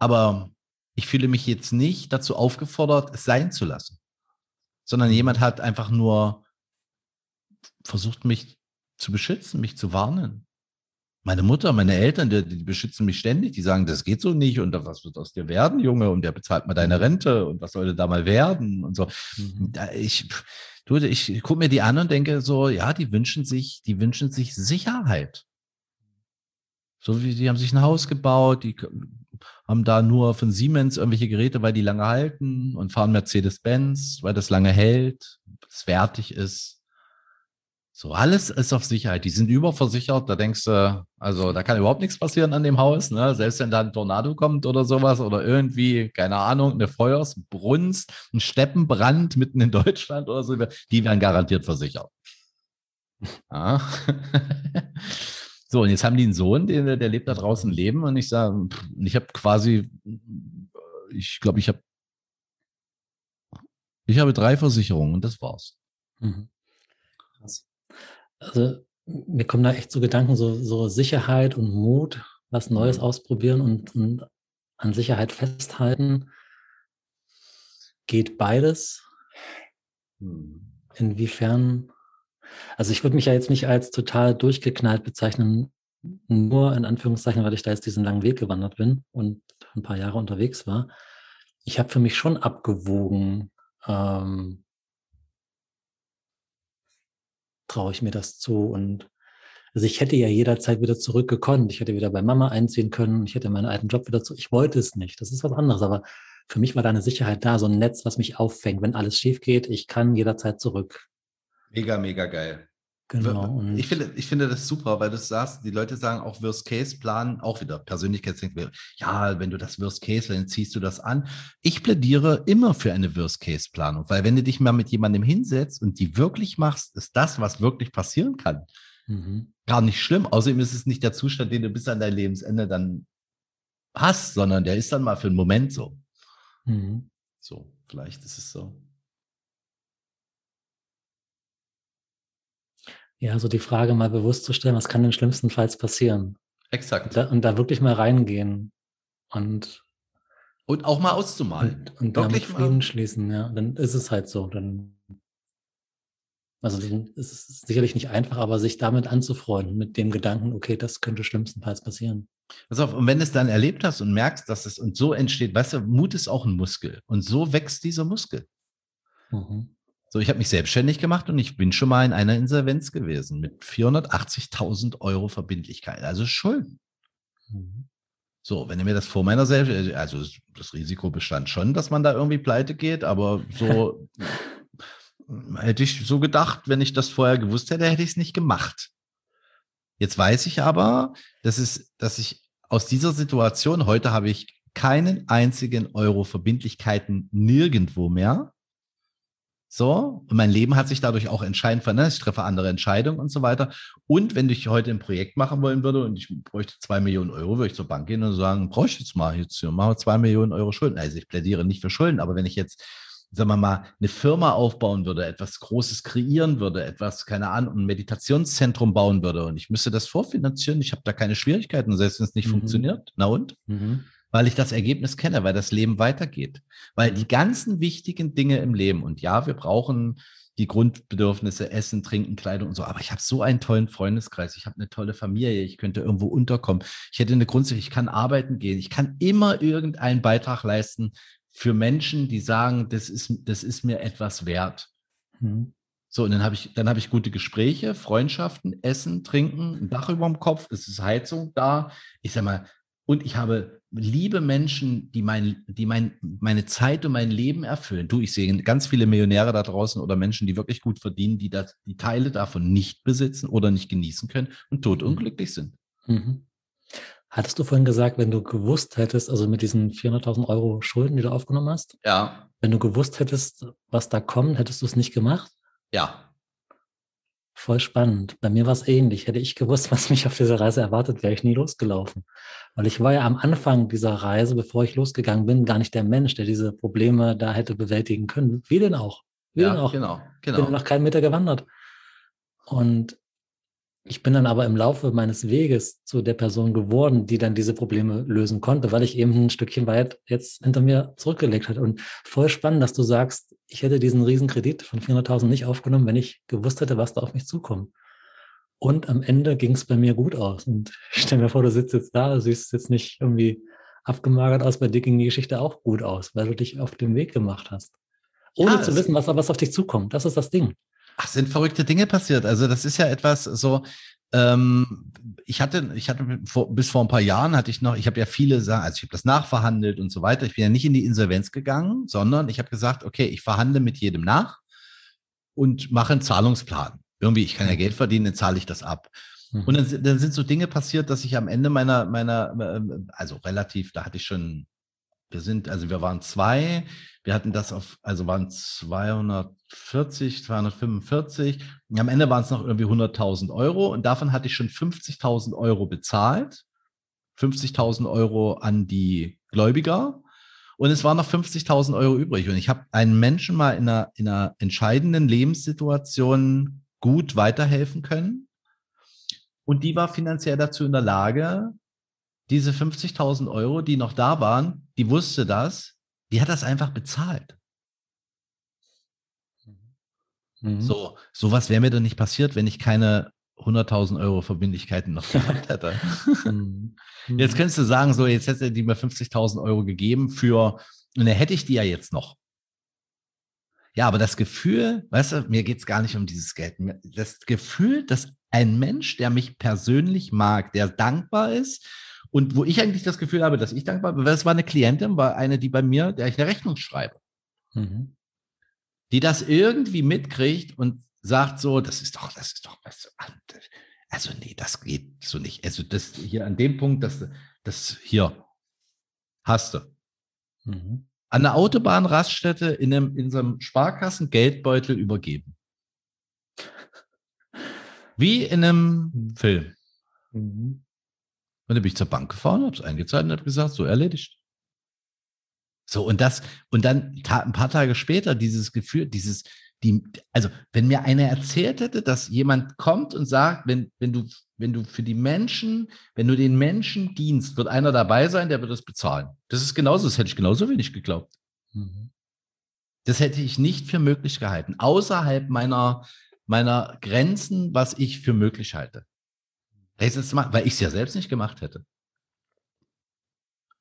Speaker 1: aber ich fühle mich jetzt nicht dazu aufgefordert, es sein zu lassen, sondern jemand hat einfach nur versucht mich zu beschützen, mich zu warnen. Meine Mutter, meine Eltern, die, die, beschützen mich ständig, die sagen, das geht so nicht und was wird aus dir werden, Junge, und wer bezahlt mal deine Rente und was sollte da mal werden und so. Mhm. Ich, du, ich gucke mir die an und denke so, ja, die wünschen sich, die wünschen sich Sicherheit. So wie die haben sich ein Haus gebaut, die haben da nur von Siemens irgendwelche Geräte, weil die lange halten und fahren Mercedes-Benz, weil das lange hält, es wertig ist. So, alles ist auf Sicherheit. Die sind überversichert. Da denkst du, also da kann überhaupt nichts passieren an dem Haus. Ne? Selbst wenn da ein Tornado kommt oder sowas oder irgendwie, keine Ahnung, eine Feuersbrunst, ein Steppenbrand mitten in Deutschland oder so, die werden garantiert versichert. Ja. so, und jetzt haben die einen Sohn, der, der lebt da draußen Leben und ich sage, ich habe quasi, ich glaube, ich habe, ich habe drei Versicherungen und das war's. Mhm
Speaker 2: also mir kommen da echt so Gedanken, so, so Sicherheit und Mut, was Neues mhm. ausprobieren und, und an Sicherheit festhalten. Geht beides? Hm. Inwiefern? Also ich würde mich ja jetzt nicht als total durchgeknallt bezeichnen, nur in Anführungszeichen, weil ich da jetzt diesen langen Weg gewandert bin und ein paar Jahre unterwegs war. Ich habe für mich schon abgewogen, ähm, traue ich mir das zu und also ich hätte ja jederzeit wieder zurückgekommen. Ich hätte wieder bei Mama einziehen können. Ich hätte meinen alten Job wieder zu. Ich wollte es nicht. Das ist was anderes. Aber für mich war da eine Sicherheit da, so ein Netz, was mich auffängt. Wenn alles schief geht, ich kann jederzeit zurück.
Speaker 1: Mega, mega geil. Genau. Ich finde, ich finde das super, weil du sagst, die Leute sagen auch Worst-Case-Plan, auch wieder Persönlichkeitsdenken. Ja, wenn du das Worst-Case, dann ziehst du das an. Ich plädiere immer für eine Worst-Case-Planung, weil wenn du dich mal mit jemandem hinsetzt und die wirklich machst, ist das, was wirklich passieren kann, mhm. gar nicht schlimm. Außerdem ist es nicht der Zustand, den du bis an dein Lebensende dann hast, sondern der ist dann mal für einen Moment so. Mhm. So, vielleicht ist es so.
Speaker 2: Ja, so die Frage mal bewusst zu stellen, was kann denn schlimmstenfalls passieren?
Speaker 1: Exakt.
Speaker 2: Und da, und da wirklich mal reingehen und
Speaker 1: und auch mal auszumalen.
Speaker 2: Und, und wirklich damit Frieden mal. schließen, ja. Dann ist es halt so. Dann, also dann ist es sicherlich nicht einfach, aber sich damit anzufreunden, mit dem Gedanken, okay, das könnte schlimmstenfalls passieren.
Speaker 1: Pass auf, und wenn du es dann erlebt hast und merkst, dass es und so entsteht, weißt du, Mut ist auch ein Muskel. Und so wächst dieser Muskel. Mhm. So, ich habe mich selbstständig gemacht und ich bin schon mal in einer Insolvenz gewesen mit 480.000 Euro Verbindlichkeit, also Schulden. Mhm. So, wenn ihr mir das vor meiner Selbst, also das Risiko bestand schon, dass man da irgendwie pleite geht, aber so hätte ich so gedacht, wenn ich das vorher gewusst hätte, hätte ich es nicht gemacht. Jetzt weiß ich aber, dass, es, dass ich aus dieser Situation, heute habe ich keinen einzigen Euro Verbindlichkeiten nirgendwo mehr. So, und mein Leben hat sich dadurch auch entscheidend verändert. Ich treffe andere Entscheidungen und so weiter. Und wenn ich heute ein Projekt machen wollen würde und ich bräuchte zwei Millionen Euro, würde ich zur Bank gehen und sagen, brauche ich jetzt mal jetzt machen wir zwei Millionen Euro Schulden. Also ich plädiere nicht für Schulden, aber wenn ich jetzt, sagen wir mal, eine Firma aufbauen würde, etwas Großes kreieren würde, etwas, keine Ahnung, ein Meditationszentrum bauen würde und ich müsste das vorfinanzieren, ich habe da keine Schwierigkeiten, selbst wenn es nicht mhm. funktioniert. Na und? Mhm weil ich das Ergebnis kenne, weil das Leben weitergeht. Weil die ganzen wichtigen Dinge im Leben, und ja, wir brauchen die Grundbedürfnisse, Essen, Trinken, Kleidung und so. Aber ich habe so einen tollen Freundeskreis, ich habe eine tolle Familie, ich könnte irgendwo unterkommen. Ich hätte eine Grundsicherheit, ich kann arbeiten gehen, ich kann immer irgendeinen Beitrag leisten für Menschen, die sagen, das ist, das ist mir etwas wert. Mhm. So, und dann habe ich, dann habe ich gute Gespräche, Freundschaften, Essen, Trinken, ein Dach über dem Kopf, es ist Heizung da. Ich sag mal, und ich habe liebe Menschen, die, mein, die mein, meine Zeit und mein Leben erfüllen. Du, ich sehe ganz viele Millionäre da draußen oder Menschen, die wirklich gut verdienen, die das, die Teile davon nicht besitzen oder nicht genießen können und totunglücklich sind. Mhm.
Speaker 2: Hattest du vorhin gesagt, wenn du gewusst hättest, also mit diesen 400.000 Euro Schulden, die du aufgenommen hast?
Speaker 1: Ja.
Speaker 2: Wenn du gewusst hättest, was da kommt, hättest du es nicht gemacht?
Speaker 1: Ja.
Speaker 2: Voll spannend. Bei mir war es ähnlich. Hätte ich gewusst, was mich auf dieser Reise erwartet, wäre ich nie losgelaufen. Weil ich war ja am Anfang dieser Reise, bevor ich losgegangen bin, gar nicht der Mensch, der diese Probleme da hätte bewältigen können. Wie denn auch? Wie
Speaker 1: ja,
Speaker 2: denn auch?
Speaker 1: Genau,
Speaker 2: genau. Ich bin noch keinen Meter gewandert. Und ich bin dann aber im Laufe meines Weges zu der Person geworden, die dann diese Probleme lösen konnte, weil ich eben ein Stückchen weit jetzt hinter mir zurückgelegt hatte. Und voll spannend, dass du sagst, ich hätte diesen Riesenkredit von 400.000 nicht aufgenommen, wenn ich gewusst hätte, was da auf mich zukommt. Und am Ende ging es bei mir gut aus. Und stell mir vor, du sitzt jetzt da, du siehst jetzt nicht irgendwie abgemagert aus, bei dir ging die Geschichte auch gut aus, weil du dich auf den Weg gemacht hast. Ohne ja, zu wissen, was, was auf dich zukommt. Das ist das Ding.
Speaker 1: Ach, sind verrückte Dinge passiert. Also das ist ja etwas so, ähm, ich hatte, ich hatte vor, bis vor ein paar Jahren hatte ich noch, ich habe ja viele Sachen, also ich habe das nachverhandelt und so weiter. Ich bin ja nicht in die Insolvenz gegangen, sondern ich habe gesagt, okay, ich verhandle mit jedem nach und mache einen Zahlungsplan. Irgendwie, ich kann ja Geld verdienen, dann zahle ich das ab. Mhm. Und dann, dann, sind so Dinge passiert, dass ich am Ende meiner, meiner, ähm, also relativ, da hatte ich schon, wir sind, also wir waren zwei, wir hatten das auf, also waren 240, 245. Und am Ende waren es noch irgendwie 100.000 Euro und davon hatte ich schon 50.000 Euro bezahlt. 50.000 Euro an die Gläubiger und es waren noch 50.000 Euro übrig. Und ich habe einen Menschen mal in einer, in einer entscheidenden Lebenssituation gut weiterhelfen können. Und die war finanziell dazu in der Lage, diese 50.000 Euro, die noch da waren, die wusste das, die hat das einfach bezahlt. Mhm. So, sowas wäre mir doch nicht passiert, wenn ich keine 100.000 Euro Verbindlichkeiten noch gehabt hätte. Mhm. Jetzt könntest du sagen, so, jetzt hätte die mir 50.000 Euro gegeben für, und dann hätte ich die ja jetzt noch. Ja, aber das Gefühl, weißt du, mir geht es gar nicht um dieses Geld. Das Gefühl, dass ein Mensch, der mich persönlich mag, der dankbar ist und wo ich eigentlich das Gefühl habe, dass ich dankbar bin, das war eine Klientin, war eine, die bei mir, der ich eine Rechnung schreibe. Mhm. Die das irgendwie mitkriegt und sagt so, das ist doch, das ist doch, also nee, das geht so nicht. Also das hier an dem Punkt, dass das hier hast du. Mhm. An der Autobahnraststätte in einem, in so einem Sparkassen-Geldbeutel übergeben. Wie in einem. Film. Mhm. Und dann bin ich zur Bank gefahren, habe es eingezahlt und habe gesagt, so erledigt. So, und das, und dann ein paar Tage später dieses Gefühl, dieses, die, also wenn mir einer erzählt hätte, dass jemand kommt und sagt, wenn, wenn du, wenn du für die Menschen, wenn du den Menschen dienst, wird einer dabei sein, der wird es bezahlen. Das ist genauso, das hätte ich genauso wenig geglaubt. Mhm. Das hätte ich nicht für möglich gehalten, außerhalb meiner, meiner Grenzen, was ich für möglich halte. Weil ich es ja selbst nicht gemacht hätte.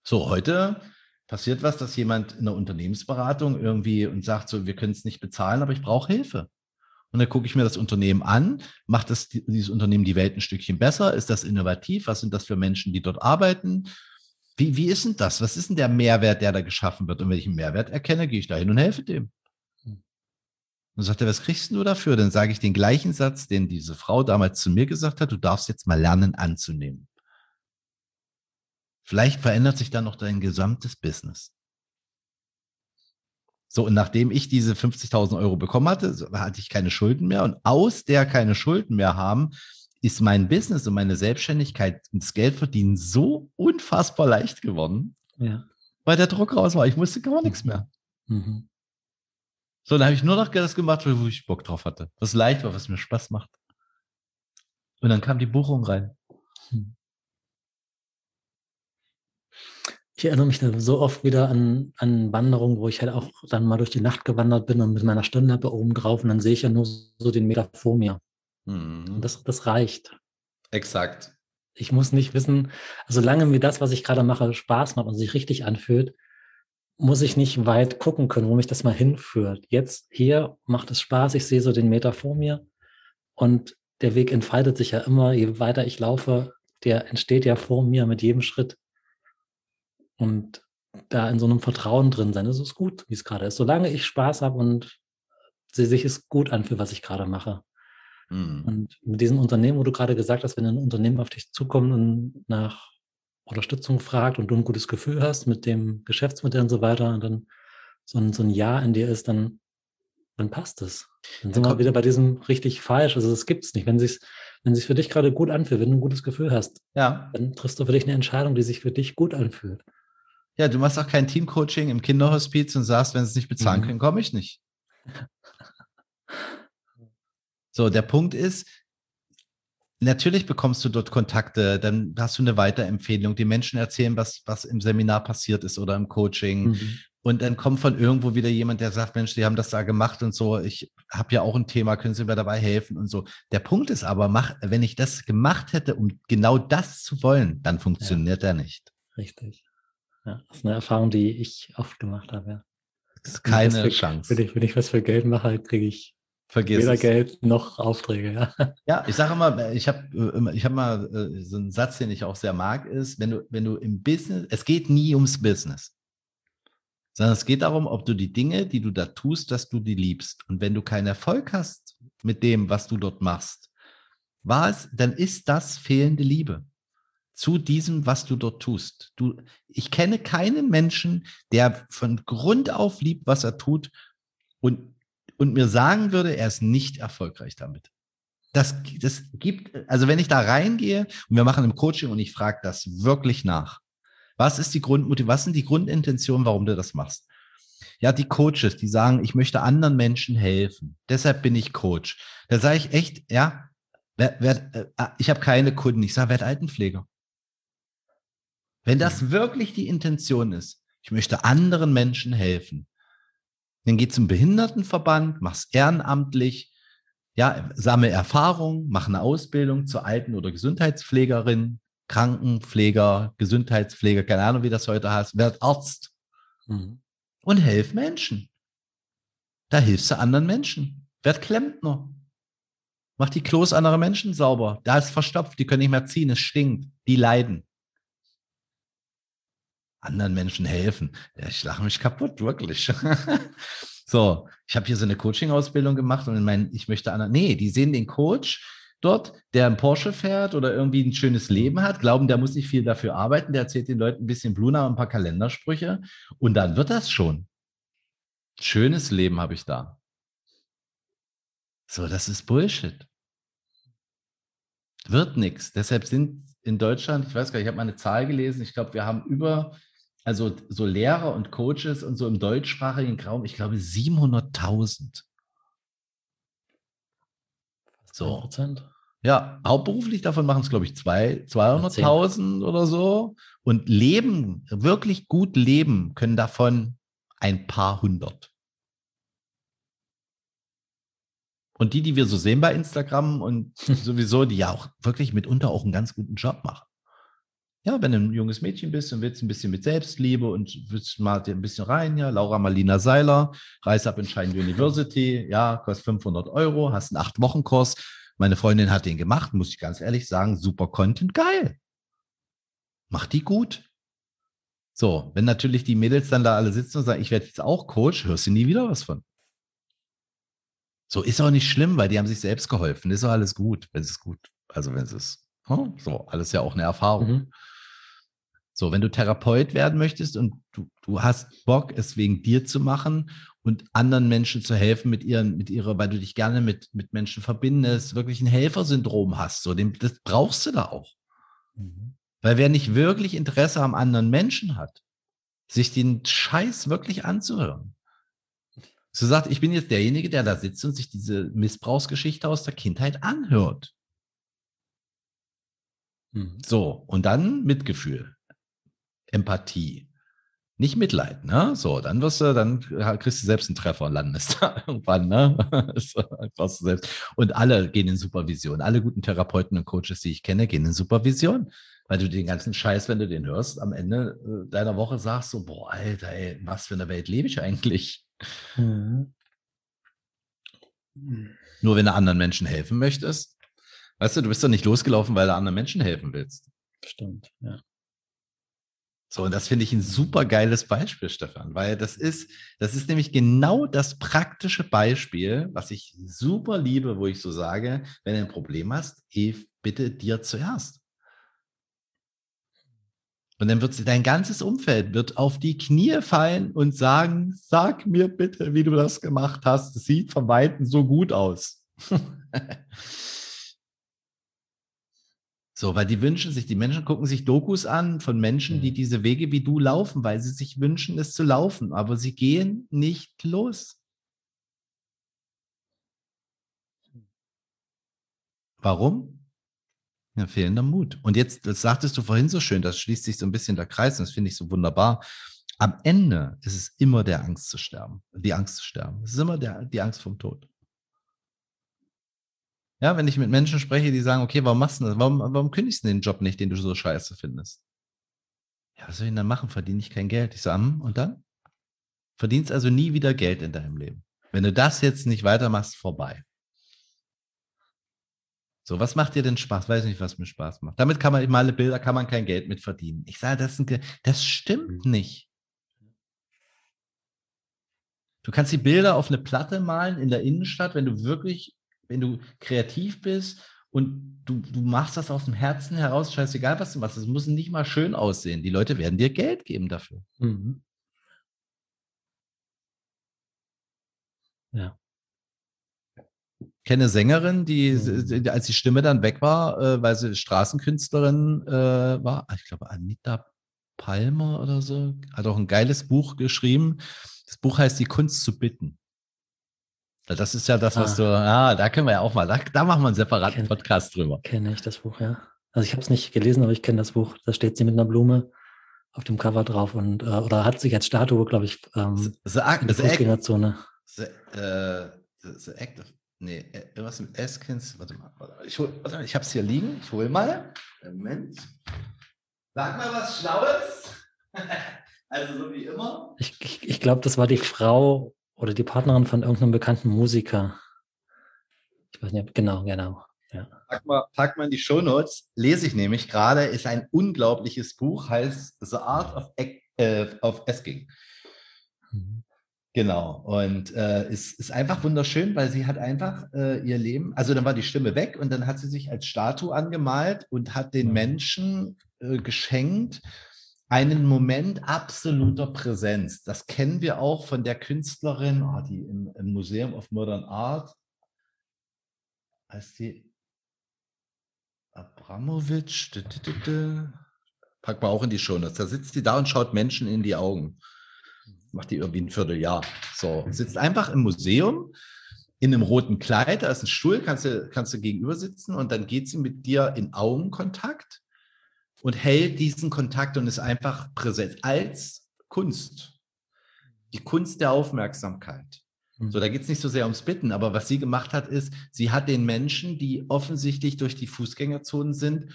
Speaker 1: So, heute passiert was, dass jemand in der Unternehmensberatung irgendwie und sagt so, wir können es nicht bezahlen, aber ich brauche Hilfe. Und dann gucke ich mir das Unternehmen an, macht das, dieses Unternehmen die Welt ein Stückchen besser? Ist das innovativ? Was sind das für Menschen, die dort arbeiten? Wie, wie ist denn das? Was ist denn der Mehrwert, der da geschaffen wird? Und wenn ich einen Mehrwert erkenne, gehe ich da hin und helfe dem. Und sagt er, was kriegst du dafür? Dann sage ich den gleichen Satz, den diese Frau damals zu mir gesagt hat, du darfst jetzt mal lernen anzunehmen. Vielleicht verändert sich dann noch dein gesamtes Business. So, und nachdem ich diese 50.000 Euro bekommen hatte, hatte ich keine Schulden mehr. Und aus der keine Schulden mehr haben, ist mein Business und meine Selbstständigkeit und das Geldverdienen so unfassbar leicht geworden, ja. weil der Druck raus war. Ich musste gar nichts mehr. Mhm. So, dann habe ich nur noch das gemacht, wo ich Bock drauf hatte. Was leicht war, was mir Spaß macht. Und dann kam die Buchung rein. Hm.
Speaker 2: Ich erinnere mich so oft wieder an, an Wanderungen, wo ich halt auch dann mal durch die Nacht gewandert bin und mit meiner Stirnlampe oben drauf und dann sehe ich ja nur so den Meter vor mir. Mhm. Das, das reicht.
Speaker 1: Exakt.
Speaker 2: Ich muss nicht wissen, also solange mir das, was ich gerade mache, Spaß macht und sich richtig anfühlt, muss ich nicht weit gucken können, wo mich das mal hinführt. Jetzt hier macht es Spaß, ich sehe so den Meter vor mir und der Weg entfaltet sich ja immer, je weiter ich laufe, der entsteht ja vor mir mit jedem Schritt. Und da in so einem Vertrauen drin sein, das ist gut, wie es gerade ist. Solange ich Spaß habe und sie sich es gut an, für was ich gerade mache. Mhm. Und mit diesem Unternehmen, wo du gerade gesagt hast, wenn ein Unternehmen auf dich zukommt und nach Unterstützung fragt und du ein gutes Gefühl hast mit dem Geschäftsmodell und so weiter und dann so ein, so ein Ja in dir ist, dann, dann passt es. Dann sind wir wieder bei diesem richtig falsch. Also das gibt es nicht. Wenn es wenn sich für dich gerade gut anfühlt, wenn du ein gutes Gefühl hast, ja. dann triffst du für dich eine Entscheidung, die sich für dich gut anfühlt.
Speaker 1: Ja, du machst auch kein Teamcoaching im Kinderhospiz und sagst, wenn sie es nicht bezahlen mhm. können, komme ich nicht. So, der Punkt ist, natürlich bekommst du dort Kontakte, dann hast du eine Weiterempfehlung, die Menschen erzählen, was, was im Seminar passiert ist oder im Coaching. Mhm. Und dann kommt von irgendwo wieder jemand, der sagt, Mensch, die haben das da gemacht und so. Ich habe ja auch ein Thema, können Sie mir dabei helfen und so. Der Punkt ist aber, mach, wenn ich das gemacht hätte, um genau das zu wollen, dann funktioniert ja. er nicht.
Speaker 2: Richtig. Ja, das ist eine Erfahrung, die ich oft gemacht habe. Ja.
Speaker 1: Das ist keine für, Chance.
Speaker 2: Wenn ich, wenn ich was für Geld mache, kriege ich Vergiss weder es. Geld noch Aufträge. Ja,
Speaker 1: ja ich sage immer, ich habe äh, ich hab mal äh, so einen Satz, den ich auch sehr mag, ist, wenn du, wenn du im Business, es geht nie ums Business, sondern es geht darum, ob du die Dinge, die du da tust, dass du die liebst. Und wenn du keinen Erfolg hast mit dem, was du dort machst, war es, dann ist das fehlende Liebe zu diesem, was du dort tust. Du, ich kenne keinen Menschen, der von Grund auf liebt, was er tut und, und mir sagen würde, er ist nicht erfolgreich damit. Das, das gibt, also wenn ich da reingehe und wir machen im Coaching und ich frage das wirklich nach. Was ist die Grundmotivation, was sind die Grundintentionen, warum du das machst? Ja, die Coaches, die sagen, ich möchte anderen Menschen helfen. Deshalb bin ich Coach. Da sage ich echt, ja, wer, wer, äh, ich habe keine Kunden. Ich sage, werd Altenpfleger. Wenn das wirklich die Intention ist, ich möchte anderen Menschen helfen, dann geh zum Behindertenverband, mach's ehrenamtlich, ja, sammle Erfahrung, mach eine Ausbildung zur Alten- oder Gesundheitspflegerin, Krankenpfleger, Gesundheitspfleger, keine Ahnung, wie das heute heißt, werd Arzt mhm. und helf Menschen. Da hilfst du anderen Menschen. Werd Klempner. Mach die Klos anderer Menschen sauber. Da ist verstopft, die können nicht mehr ziehen, es stinkt, die leiden anderen Menschen helfen. Ja, ich lache mich kaputt, wirklich. so, ich habe hier so eine Coaching-Ausbildung gemacht und mein, ich möchte anderen, nee, die sehen den Coach dort, der einen Porsche fährt oder irgendwie ein schönes Leben hat, glauben, der muss nicht viel dafür arbeiten, der erzählt den Leuten ein bisschen Bluna und ein paar Kalendersprüche und dann wird das schon. Schönes Leben habe ich da. So, das ist Bullshit. Wird nichts. Deshalb sind in Deutschland, ich weiß gar nicht, ich habe mal eine Zahl gelesen, ich glaube, wir haben über also so Lehrer und Coaches und so im deutschsprachigen Raum, ich glaube 700.000. So. Prozent. Ja, hauptberuflich davon machen es, glaube ich, 200.000 oder so. Und leben, wirklich gut leben, können davon ein paar hundert. Und die, die wir so sehen bei Instagram und sowieso, die ja auch wirklich mitunter auch einen ganz guten Job machen. Ja, wenn du ein junges Mädchen bist und willst ein bisschen mit Selbstliebe und willst mal dir ein bisschen rein, ja, Laura Marlina Seiler, Reise ab in Shine University, ja, kostet 500 Euro, hast einen Acht-Wochen-Kurs. Meine Freundin hat den gemacht, muss ich ganz ehrlich sagen, super Content, geil. Mach die gut. So, wenn natürlich die Mädels dann da alle sitzen und sagen, ich werde jetzt auch Coach, hörst du nie wieder was von. So ist auch nicht schlimm, weil die haben sich selbst geholfen. Ist auch alles gut, wenn es gut, also wenn es ist. Hm, so, alles ja auch eine Erfahrung. Mhm. So, wenn du Therapeut werden möchtest und du, du hast Bock, es wegen dir zu machen und anderen Menschen zu helfen mit ihren, mit ihrer, weil du dich gerne mit, mit Menschen verbindest, wirklich ein Helfersyndrom hast, so, dem, das brauchst du da auch. Mhm. Weil wer nicht wirklich Interesse am anderen Menschen hat, sich den Scheiß wirklich anzuhören. So sagt, ich bin jetzt derjenige, der da sitzt und sich diese Missbrauchsgeschichte aus der Kindheit anhört. Mhm. So, und dann Mitgefühl. Empathie. Nicht Mitleid, ne? So, dann wirst du, dann kriegst du selbst einen Treffer und landest da irgendwann, ne? und alle gehen in Supervision. Alle guten Therapeuten und Coaches, die ich kenne, gehen in Supervision. Weil du den ganzen Scheiß, wenn du den hörst, am Ende äh, deiner Woche sagst so, boah, Alter, ey, was für eine Welt lebe ich eigentlich? Mhm. Nur wenn du anderen Menschen helfen möchtest, weißt du, du bist doch nicht losgelaufen, weil du anderen Menschen helfen willst.
Speaker 2: Stimmt, ja.
Speaker 1: So, und das finde ich ein super geiles Beispiel, Stefan, weil das ist, das ist nämlich genau das praktische Beispiel, was ich super liebe, wo ich so sage, wenn du ein Problem hast, Eve, bitte dir zuerst. Und dann wird dein ganzes Umfeld wird auf die Knie fallen und sagen, sag mir bitte, wie du das gemacht hast. Es sieht von Weitem so gut aus. So, weil die wünschen sich, die Menschen gucken sich Dokus an von Menschen, die mhm. diese Wege wie du laufen, weil sie sich wünschen, es zu laufen, aber sie gehen nicht los. Warum? Ja, fehlender Mut. Und jetzt, das sagtest du vorhin so schön, das schließt sich so ein bisschen der Kreis und das finde ich so wunderbar. Am Ende ist es immer der Angst zu sterben, die Angst zu sterben. Es ist immer der, die Angst vom Tod. Ja, wenn ich mit Menschen spreche, die sagen, okay, warum machst du das? Warum, warum kündigst du den Job nicht, den du so scheiße findest? Ja, was soll ich denn dann machen? Verdiene ich kein Geld? Ich sage, hm, und dann? Verdienst also nie wieder Geld in deinem Leben. Wenn du das jetzt nicht weitermachst, vorbei. So, was macht dir denn Spaß? Weiß nicht, was mir Spaß macht. Damit kann man, male Bilder, kann man kein Geld mit verdienen. Ich sage, das, das stimmt mhm. nicht. Du kannst die Bilder auf eine Platte malen in der Innenstadt, wenn du wirklich wenn du kreativ bist und du, du machst das aus dem Herzen heraus, scheißegal, was du machst, es muss nicht mal schön aussehen. Die Leute werden dir Geld geben dafür. Mhm. Ja. Ich kenne Sängerin, die, mhm. als die Stimme dann weg war, äh, weil sie Straßenkünstlerin äh, war, ich glaube Anita Palmer oder so, hat auch ein geiles Buch geschrieben. Das Buch heißt Die Kunst zu bitten. Das ist ja das, was ah. du, ah, da können wir ja auch mal, da, da machen wir einen separaten kenn, Podcast drüber.
Speaker 2: Kenne ich das Buch, ja. Also ich habe es nicht gelesen, aber ich kenne das Buch. Da steht sie mit einer Blume auf dem Cover drauf und äh, oder hat sich als Statue, glaube ich, ähm, the, the, in der Fußgängerzone.
Speaker 1: The, uh, the, the Act of, nee, äh, irgendwas mit Eskins, warte mal, warte mal ich, hol, warte mal, ich habe es hier liegen, ich hole mal. Moment. Sag mal was Schlaues. also so wie immer.
Speaker 2: Ich, ich, ich glaube, das war die Frau oder die Partnerin von irgendeinem bekannten Musiker. Ich weiß nicht, genau, genau. Ja.
Speaker 1: Pack, mal, pack mal in die Shownotes. Lese ich nämlich gerade, ist ein unglaubliches Buch, heißt The Art of, äh, of Asking. Mhm. Genau. Und äh, ist, ist einfach wunderschön, weil sie hat einfach äh, ihr Leben, also dann war die Stimme weg und dann hat sie sich als Statue angemalt und hat den mhm. Menschen äh, geschenkt, einen Moment absoluter Präsenz. Das kennen wir auch von der Künstlerin, oh, die im, im, Museum of Modern Art, heißt die Abramowitsch, pack mal auch in die Show Notes. Da sitzt die da und schaut Menschen in die Augen. Macht die irgendwie ein Vierteljahr. So, sitzt einfach im Museum in einem roten Kleid, da ist ein Stuhl, kannst du, kannst du gegenüber sitzen und dann geht sie mit dir in Augenkontakt und hält diesen Kontakt und ist einfach präsent als Kunst. Die Kunst der Aufmerksamkeit. Hm. So, da geht es nicht so sehr ums Bitten, aber was sie gemacht hat, ist, sie hat den Menschen, die offensichtlich durch die Fußgängerzonen sind,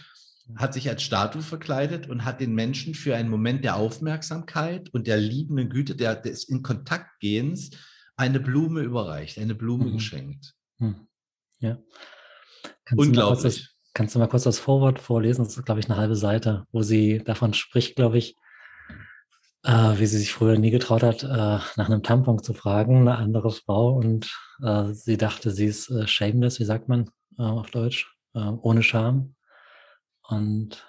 Speaker 1: hat sich als Statue verkleidet und hat den Menschen für einen Moment der Aufmerksamkeit und der liebenden Güte, der, des in Kontakt gehens, eine Blume überreicht, eine Blume mhm. geschenkt. Mhm.
Speaker 2: Ja.
Speaker 1: Kannst Unglaublich.
Speaker 2: Kannst du mal kurz das Vorwort vorlesen? Das ist, glaube ich, eine halbe Seite, wo sie davon spricht, glaube ich, äh, wie sie sich früher nie getraut hat, äh, nach einem Tampon zu fragen, eine andere Frau. Und äh, sie dachte, sie ist äh, shameless, wie sagt man äh, auf Deutsch? Äh, ohne Scham. Und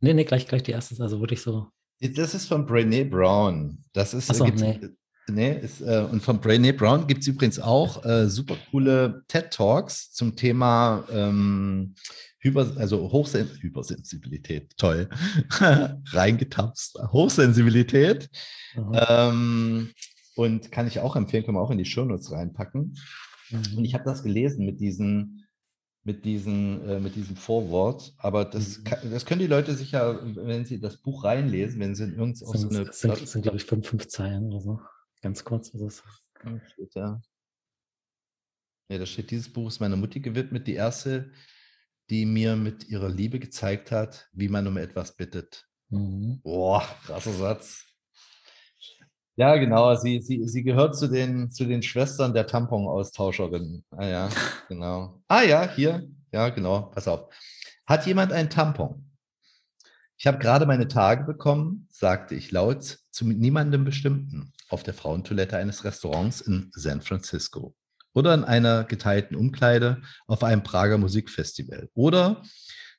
Speaker 2: nee, nee, gleich, gleich die erste, also wirklich so.
Speaker 1: Das ist von Brené Brown. Das ist,
Speaker 2: Achso, nee.
Speaker 1: Nee, ist, äh, und von Brené Brown gibt es übrigens auch äh, super coole TED Talks zum Thema ähm, Hyper, also Hochsen Hypersensibilität, toll, reingetapst, Hochsensibilität. Ähm, und kann ich auch empfehlen, können wir auch in die Shownotes reinpacken. Mhm. Und ich habe das gelesen mit diesen, mit diesen, äh, mit diesem Vorwort. Aber das, mhm. kann, das können die Leute sicher, wenn sie das Buch reinlesen, wenn sie in irgendeine.
Speaker 2: Sind, so sind, sind glaube ich, fünf, fünf Zeilen oder so. Ganz kurz ist es.
Speaker 1: Steht da. Ja, da steht, dieses Buch ist meiner Mutti gewidmet, die erste, die mir mit ihrer Liebe gezeigt hat, wie man um etwas bittet. Mhm. Boah, krasser Satz. Ja, genau. Sie, sie, sie gehört zu den, zu den Schwestern der Tampon-Austauscherin. Ah ja, genau. Ah ja, hier. Ja, genau. Pass auf. Hat jemand ein Tampon? Ich habe gerade meine Tage bekommen, sagte ich laut zu niemandem Bestimmten auf der Frauentoilette eines Restaurants in San Francisco oder in einer geteilten Umkleide auf einem Prager Musikfestival oder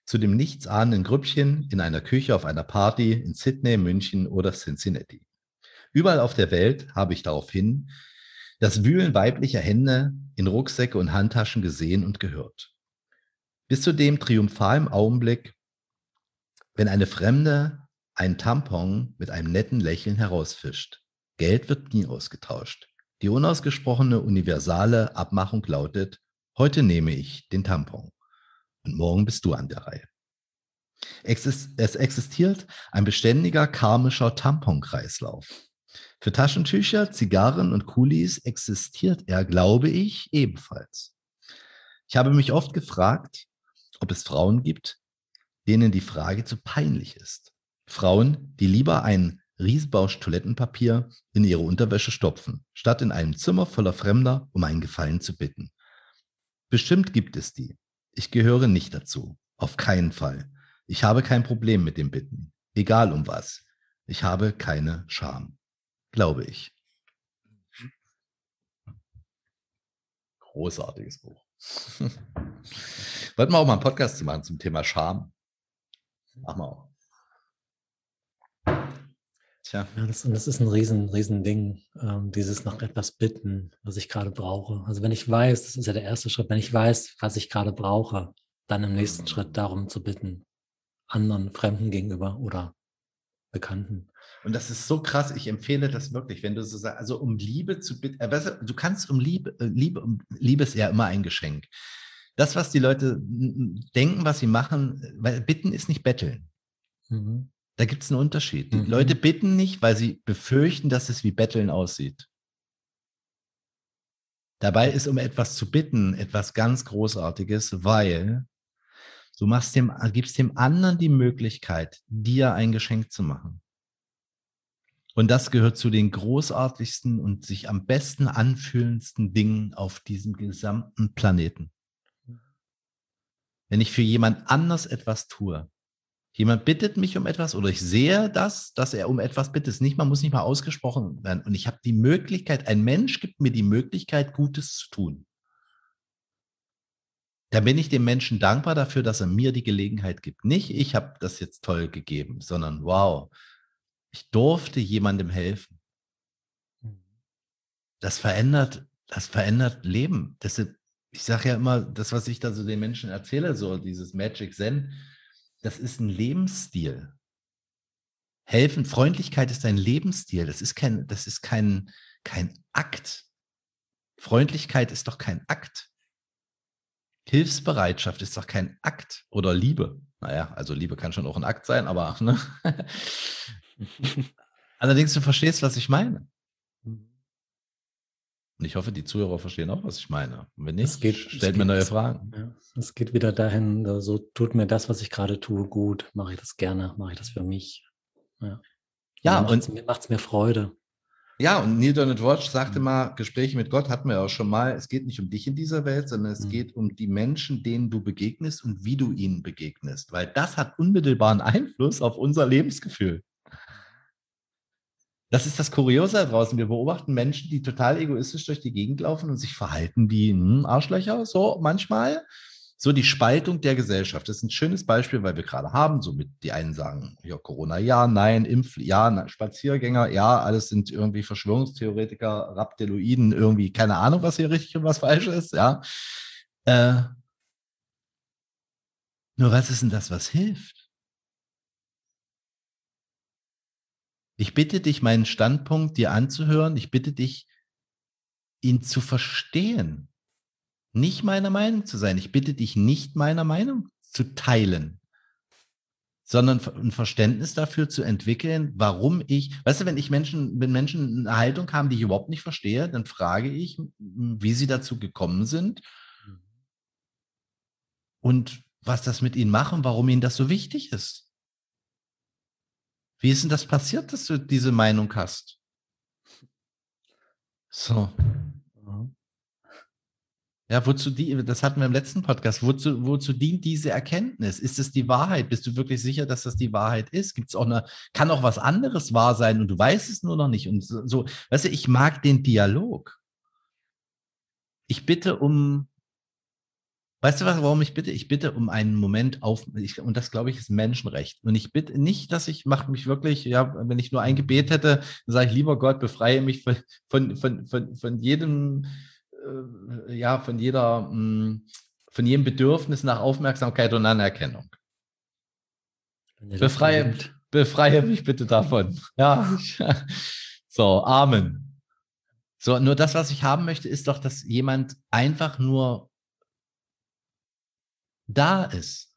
Speaker 1: zu dem nichtsahnenden Grüppchen in einer Küche auf einer Party in Sydney, München oder Cincinnati. Überall auf der Welt habe ich daraufhin das Wühlen weiblicher Hände in Rucksäcke und Handtaschen gesehen und gehört. Bis zu dem triumphalen Augenblick, wenn eine Fremde einen Tampon mit einem netten Lächeln herausfischt. Geld wird nie ausgetauscht. Die unausgesprochene universale Abmachung lautet, heute nehme ich den Tampon und morgen bist du an der Reihe. Es existiert ein beständiger karmischer Tamponkreislauf. Für Taschentücher, Zigarren und Kulis existiert er, glaube ich, ebenfalls. Ich habe mich oft gefragt, ob es Frauen gibt, denen die Frage zu peinlich ist. Frauen, die lieber ein Riesbausch Toilettenpapier in ihre Unterwäsche stopfen, statt in einem Zimmer voller Fremder um einen Gefallen zu bitten. Bestimmt gibt es die. Ich gehöre nicht dazu. Auf keinen Fall. Ich habe kein Problem mit dem Bitten. Egal um was. Ich habe keine Scham. Glaube ich. Großartiges Buch. Wollten wir auch mal einen Podcast machen zum Thema Scham? Machen wir auch.
Speaker 2: Tja. Ja, das, und das ist ein riesen, riesen Ding, ähm, dieses nach etwas bitten, was ich gerade brauche. Also wenn ich weiß, das ist ja der erste Schritt, wenn ich weiß, was ich gerade brauche, dann im nächsten Schritt mhm. darum zu bitten, anderen Fremden gegenüber oder Bekannten.
Speaker 1: Und das ist so krass, ich empfehle das wirklich, wenn du so sagst, also um Liebe zu bitten, äh, du kannst um Liebe, äh, Liebe, um Liebe ist ja immer ein Geschenk. Das, was die Leute denken, was sie machen, weil bitten ist nicht betteln. Mhm. Da gibt es einen Unterschied. Die mhm. Leute bitten nicht, weil sie befürchten, dass es wie Betteln aussieht. Dabei ist, um etwas zu bitten, etwas ganz Großartiges, weil du machst dem, gibst dem anderen die Möglichkeit, dir ein Geschenk zu machen. Und das gehört zu den großartigsten und sich am besten anfühlendsten Dingen auf diesem gesamten Planeten. Wenn ich für jemand anders etwas tue, Jemand bittet mich um etwas oder ich sehe das, dass er um etwas bittet. Nicht, man muss nicht mal ausgesprochen werden. Und ich habe die Möglichkeit, ein Mensch gibt mir die Möglichkeit, Gutes zu tun. Da bin ich dem Menschen dankbar dafür, dass er mir die Gelegenheit gibt. Nicht, ich habe das jetzt toll gegeben, sondern wow, ich durfte jemandem helfen. Das verändert, das verändert Leben. Deshalb, ich sage ja immer, das, was ich da so den Menschen erzähle, so dieses Magic Zen, das ist ein Lebensstil. Helfen, Freundlichkeit ist ein Lebensstil. Das ist kein, das ist kein, kein Akt. Freundlichkeit ist doch kein Akt. Hilfsbereitschaft ist doch kein Akt oder Liebe. Naja, also Liebe kann schon auch ein Akt sein, aber ne? allerdings du verstehst, was ich meine. Und ich hoffe, die Zuhörer verstehen auch, was ich meine. Und wenn nicht, geht, stellt mir neue Fragen.
Speaker 2: Ja, es geht wieder dahin, so tut mir das, was ich gerade tue, gut. Mache ich das gerne, mache ich das für mich. Ja, ja und macht es mir Freude.
Speaker 1: Ja, und Neil Donald Watch sagte mhm. mal, Gespräche mit Gott hatten wir auch schon mal, es geht nicht um dich in dieser Welt, sondern es mhm. geht um die Menschen, denen du begegnest und wie du ihnen begegnest, weil das hat unmittelbaren Einfluss auf unser Lebensgefühl. Das ist das Kuriose da draußen. Wir beobachten Menschen, die total egoistisch durch die Gegend laufen und sich verhalten wie hm, Arschlöcher, so manchmal. So die Spaltung der Gesellschaft. Das ist ein schönes Beispiel, weil wir gerade haben, so mit die einen sagen, ja, Corona, ja, nein, Impf, ja, nein, Spaziergänger, ja, alles sind irgendwie Verschwörungstheoretiker, Rapteloiden, irgendwie, keine Ahnung, was hier richtig und was falsch ist, ja. Äh, nur was ist denn das, was hilft? Ich bitte dich, meinen Standpunkt dir anzuhören. Ich bitte dich, ihn zu verstehen. Nicht meiner Meinung zu sein. Ich bitte dich, nicht meiner Meinung zu teilen, sondern ein Verständnis dafür zu entwickeln, warum ich, weißt du, wenn ich Menschen, wenn Menschen eine Haltung haben, die ich überhaupt nicht verstehe, dann frage ich, wie sie dazu gekommen sind und was das mit ihnen machen, warum ihnen das so wichtig ist. Wie ist denn das passiert, dass du diese Meinung hast? So. Ja, wozu die, das hatten wir im letzten Podcast. Wozu, wozu dient diese Erkenntnis? Ist es die Wahrheit? Bist du wirklich sicher, dass das die Wahrheit ist? Gibt es auch eine, kann auch was anderes wahr sein und du weißt es nur noch nicht? Und so, so, weißt du, ich mag den Dialog. Ich bitte um Weißt du was, warum ich bitte? Ich bitte um einen Moment auf, ich, und das glaube ich ist Menschenrecht. Und ich bitte nicht, dass ich mache mich wirklich, ja, wenn ich nur ein Gebet hätte, dann sage ich, lieber Gott, befreie mich von, von, von, von, von jedem, äh, ja, von jeder, mh, hm, von jedem Bedürfnis nach Aufmerksamkeit und Anerkennung. Befreie, befreie mich bitte davon. Ja. So, Amen. So, nur das, was ich haben möchte, ist doch, dass jemand einfach nur da ist.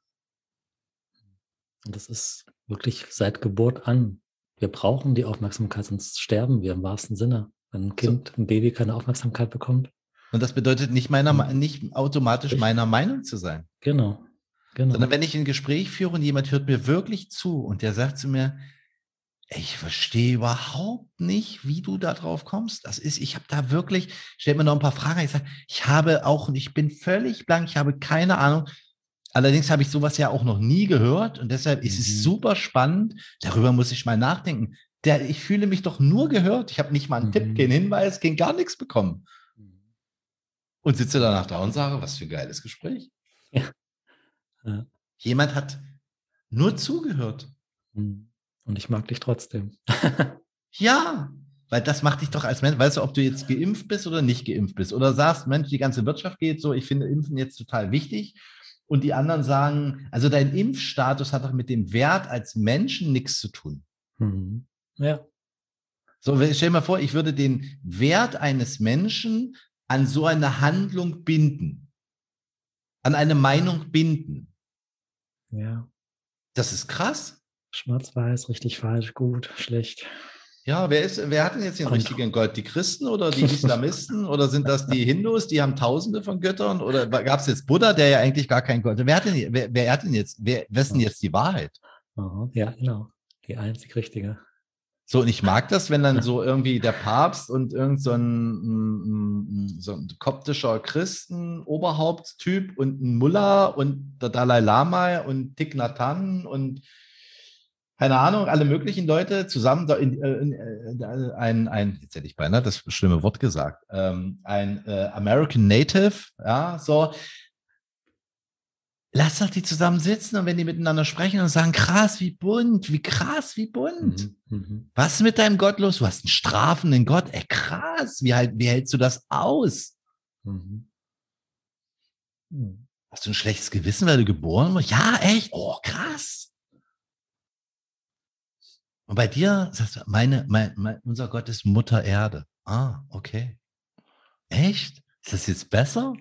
Speaker 2: Und das ist wirklich seit Geburt an. Wir brauchen die Aufmerksamkeit, sonst sterben wir im wahrsten Sinne. Wenn ein Kind, so. ein Baby keine Aufmerksamkeit bekommt.
Speaker 1: Und das bedeutet nicht meiner, nicht automatisch meiner Meinung zu sein.
Speaker 2: Genau. genau.
Speaker 1: Sondern wenn ich ein Gespräch führe und jemand hört mir wirklich zu und der sagt zu mir, ich verstehe überhaupt nicht, wie du da drauf kommst. Das ist, ich habe da wirklich, stell mir noch ein paar Fragen. Ich sage, ich habe auch, und ich bin völlig blank, ich habe keine Ahnung. Allerdings habe ich sowas ja auch noch nie gehört und deshalb mhm. ist es mhm. super spannend. Darüber muss ich mal nachdenken. Der, ich fühle mich doch nur gehört. Ich habe nicht mal einen mhm. Tipp, keinen Hinweis, kein gar nichts bekommen. Und sitze danach da und sage, was für ein geiles Gespräch. Ja. Ja. Jemand hat nur zugehört.
Speaker 2: Mhm. Und ich mag dich trotzdem.
Speaker 1: ja, weil das macht dich doch als Mensch, weißt du, ob du jetzt geimpft bist oder nicht geimpft bist. Oder sagst, Mensch, die ganze Wirtschaft geht so, ich finde Impfen jetzt total wichtig und die anderen sagen, also dein Impfstatus hat doch mit dem Wert als Menschen nichts zu tun.
Speaker 2: Mhm. Ja.
Speaker 1: So, stell dir mal vor, ich würde den Wert eines Menschen an so eine Handlung binden, an eine Meinung binden.
Speaker 2: Ja.
Speaker 1: Das ist krass.
Speaker 2: Schwarz-Weiß, richtig falsch, gut, schlecht.
Speaker 1: Ja, wer, ist, wer hat denn jetzt den richtigen Gott? Die Christen oder die Islamisten oder sind das die Hindus, die haben tausende von Göttern? Oder gab es jetzt Buddha, der ja eigentlich gar kein Gott? Wer hat denn, wer, wer hat denn jetzt, wer, ist denn jetzt die Wahrheit?
Speaker 2: Ja, genau. Die einzig richtige.
Speaker 1: So, und ich mag das, wenn dann so irgendwie der Papst und irgend so ein, so ein koptischer Christen-Oberhauptstyp und ein Mullah und der Dalai Lama und Thich Nhat Hanh und keine Ahnung, alle möglichen Leute zusammen in, in, in, äh, ein, ein, jetzt hätte ich beinahe das schlimme Wort gesagt, ähm, ein äh, American Native, ja, so. Lass doch die zusammen sitzen und wenn die miteinander sprechen und sagen, krass, wie bunt, wie krass, wie bunt. Mhm, mhm. Was ist mit deinem Gott los? Du hast einen strafenden Gott. Ey, krass, wie, halt, wie hältst du das aus? Mhm. Hast du ein schlechtes Gewissen, weil du geboren wurdest? Ja, echt? Oh, krass. Und bei dir sagst du, meine, mein, mein, unser Gott ist Mutter Erde. Ah, okay. Echt? Ist das jetzt besser?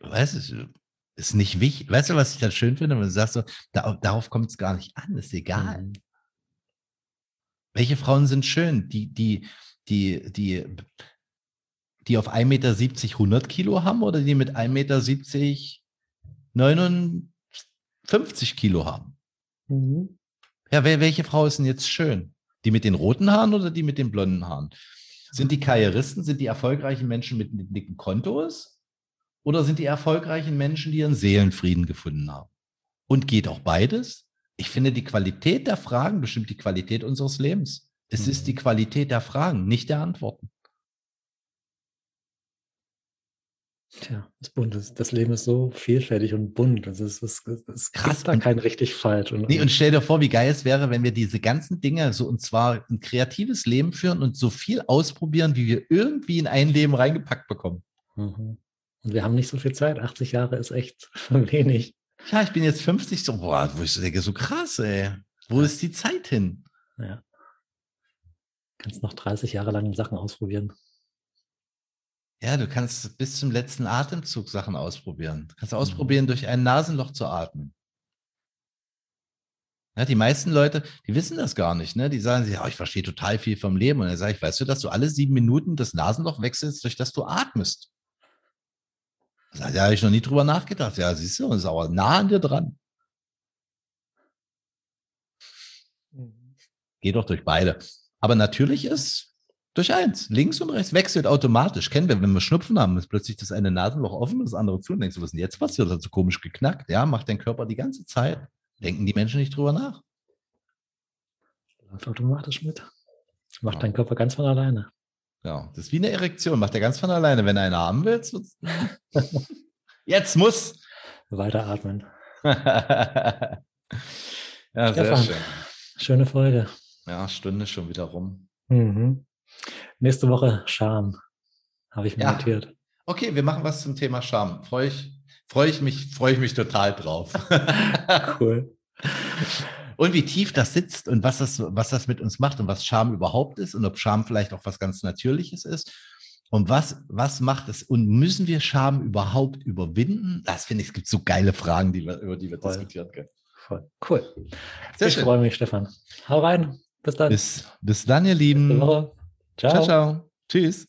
Speaker 1: Weißt du, ist nicht wichtig. Weißt du, was ich dann schön finde? Wenn du sagst, so, da, darauf kommt es gar nicht an, ist egal. Mhm. Welche Frauen sind schön? Die, die, die, die die auf 1,70 Meter 100 Kilo haben oder die mit 1,70 Meter 59 Kilo haben? Mhm. Ja, welche Frau ist denn jetzt schön? Die mit den roten Haaren oder die mit den blonden Haaren? Sind die Karrieristen, sind die erfolgreichen Menschen mit dicken Kontos? Oder sind die erfolgreichen Menschen, die ihren Seelenfrieden gefunden haben? Und geht auch beides? Ich finde, die Qualität der Fragen bestimmt die Qualität unseres Lebens. Es mhm. ist die mhm. Qualität der Fragen, nicht der Antworten.
Speaker 2: Tja, das bunt ist. Das Leben ist so vielfältig und bunt. Es ist, es, es krass. da kein richtig falsch.
Speaker 1: Und, nee, und stell dir vor, wie geil es wäre, wenn wir diese ganzen Dinge so und zwar ein kreatives Leben führen und so viel ausprobieren, wie wir irgendwie in ein Leben reingepackt bekommen.
Speaker 2: Mhm. Und wir haben nicht so viel Zeit. 80 Jahre ist echt wenig.
Speaker 1: Ja, ich bin jetzt 50, so, boah, wo ich denke, so krass, ey. Wo ja. ist die Zeit hin?
Speaker 2: Ja. Kannst noch 30 Jahre lang Sachen ausprobieren.
Speaker 1: Ja, du kannst bis zum letzten Atemzug Sachen ausprobieren. Du kannst mhm. ausprobieren, durch ein Nasenloch zu atmen. Ja, die meisten Leute, die wissen das gar nicht. Ne? Die sagen sich, oh, ich verstehe total viel vom Leben. Und dann sage ich, weißt du, dass du alle sieben Minuten das Nasenloch wechselst, durch das du atmest? Da habe ich noch nie drüber nachgedacht. Ja, siehst du, und ist aber nah an dir dran. Mhm. Geh doch durch beide. Aber natürlich ist durch eins. Links und rechts wechselt automatisch. Kennen wir, wenn wir Schnupfen haben, ist plötzlich das eine Nasenloch offen und das andere zu. Und denkst du, was ist denn jetzt passiert? Das hat so komisch geknackt. Ja, macht dein Körper die ganze Zeit. Denken die Menschen nicht drüber nach.
Speaker 2: Läuft automatisch mit. Macht ja. dein Körper ganz von alleine.
Speaker 1: Ja, das ist wie eine Erektion. Macht er ganz von alleine. Wenn er eine haben will, jetzt muss.
Speaker 2: Weiteratmen.
Speaker 1: ja, sehr Stefan, schön.
Speaker 2: Schöne Folge.
Speaker 1: Ja, Stunde schon wieder rum.
Speaker 2: Mhm. Nächste Woche Scham. Habe ich mir ja. notiert.
Speaker 1: Okay, wir machen was zum Thema Scham. Freue ich, freue ich mich, freue ich mich total drauf.
Speaker 2: cool.
Speaker 1: Und wie tief das sitzt und was das, was das mit uns macht und was Scham überhaupt ist und ob Scham vielleicht auch was ganz Natürliches ist. Und was, was macht es? Und müssen wir Scham überhaupt überwinden? Das finde ich, es gibt so geile Fragen, die wir, über die wir Voll. diskutieren können.
Speaker 2: Voll. Cool. Sehr ich freue mich, Stefan. Hau rein. Bis dann.
Speaker 1: Bis, bis dann, ihr Lieben.
Speaker 2: Ciao.
Speaker 1: ciao, ciao. Tschüss.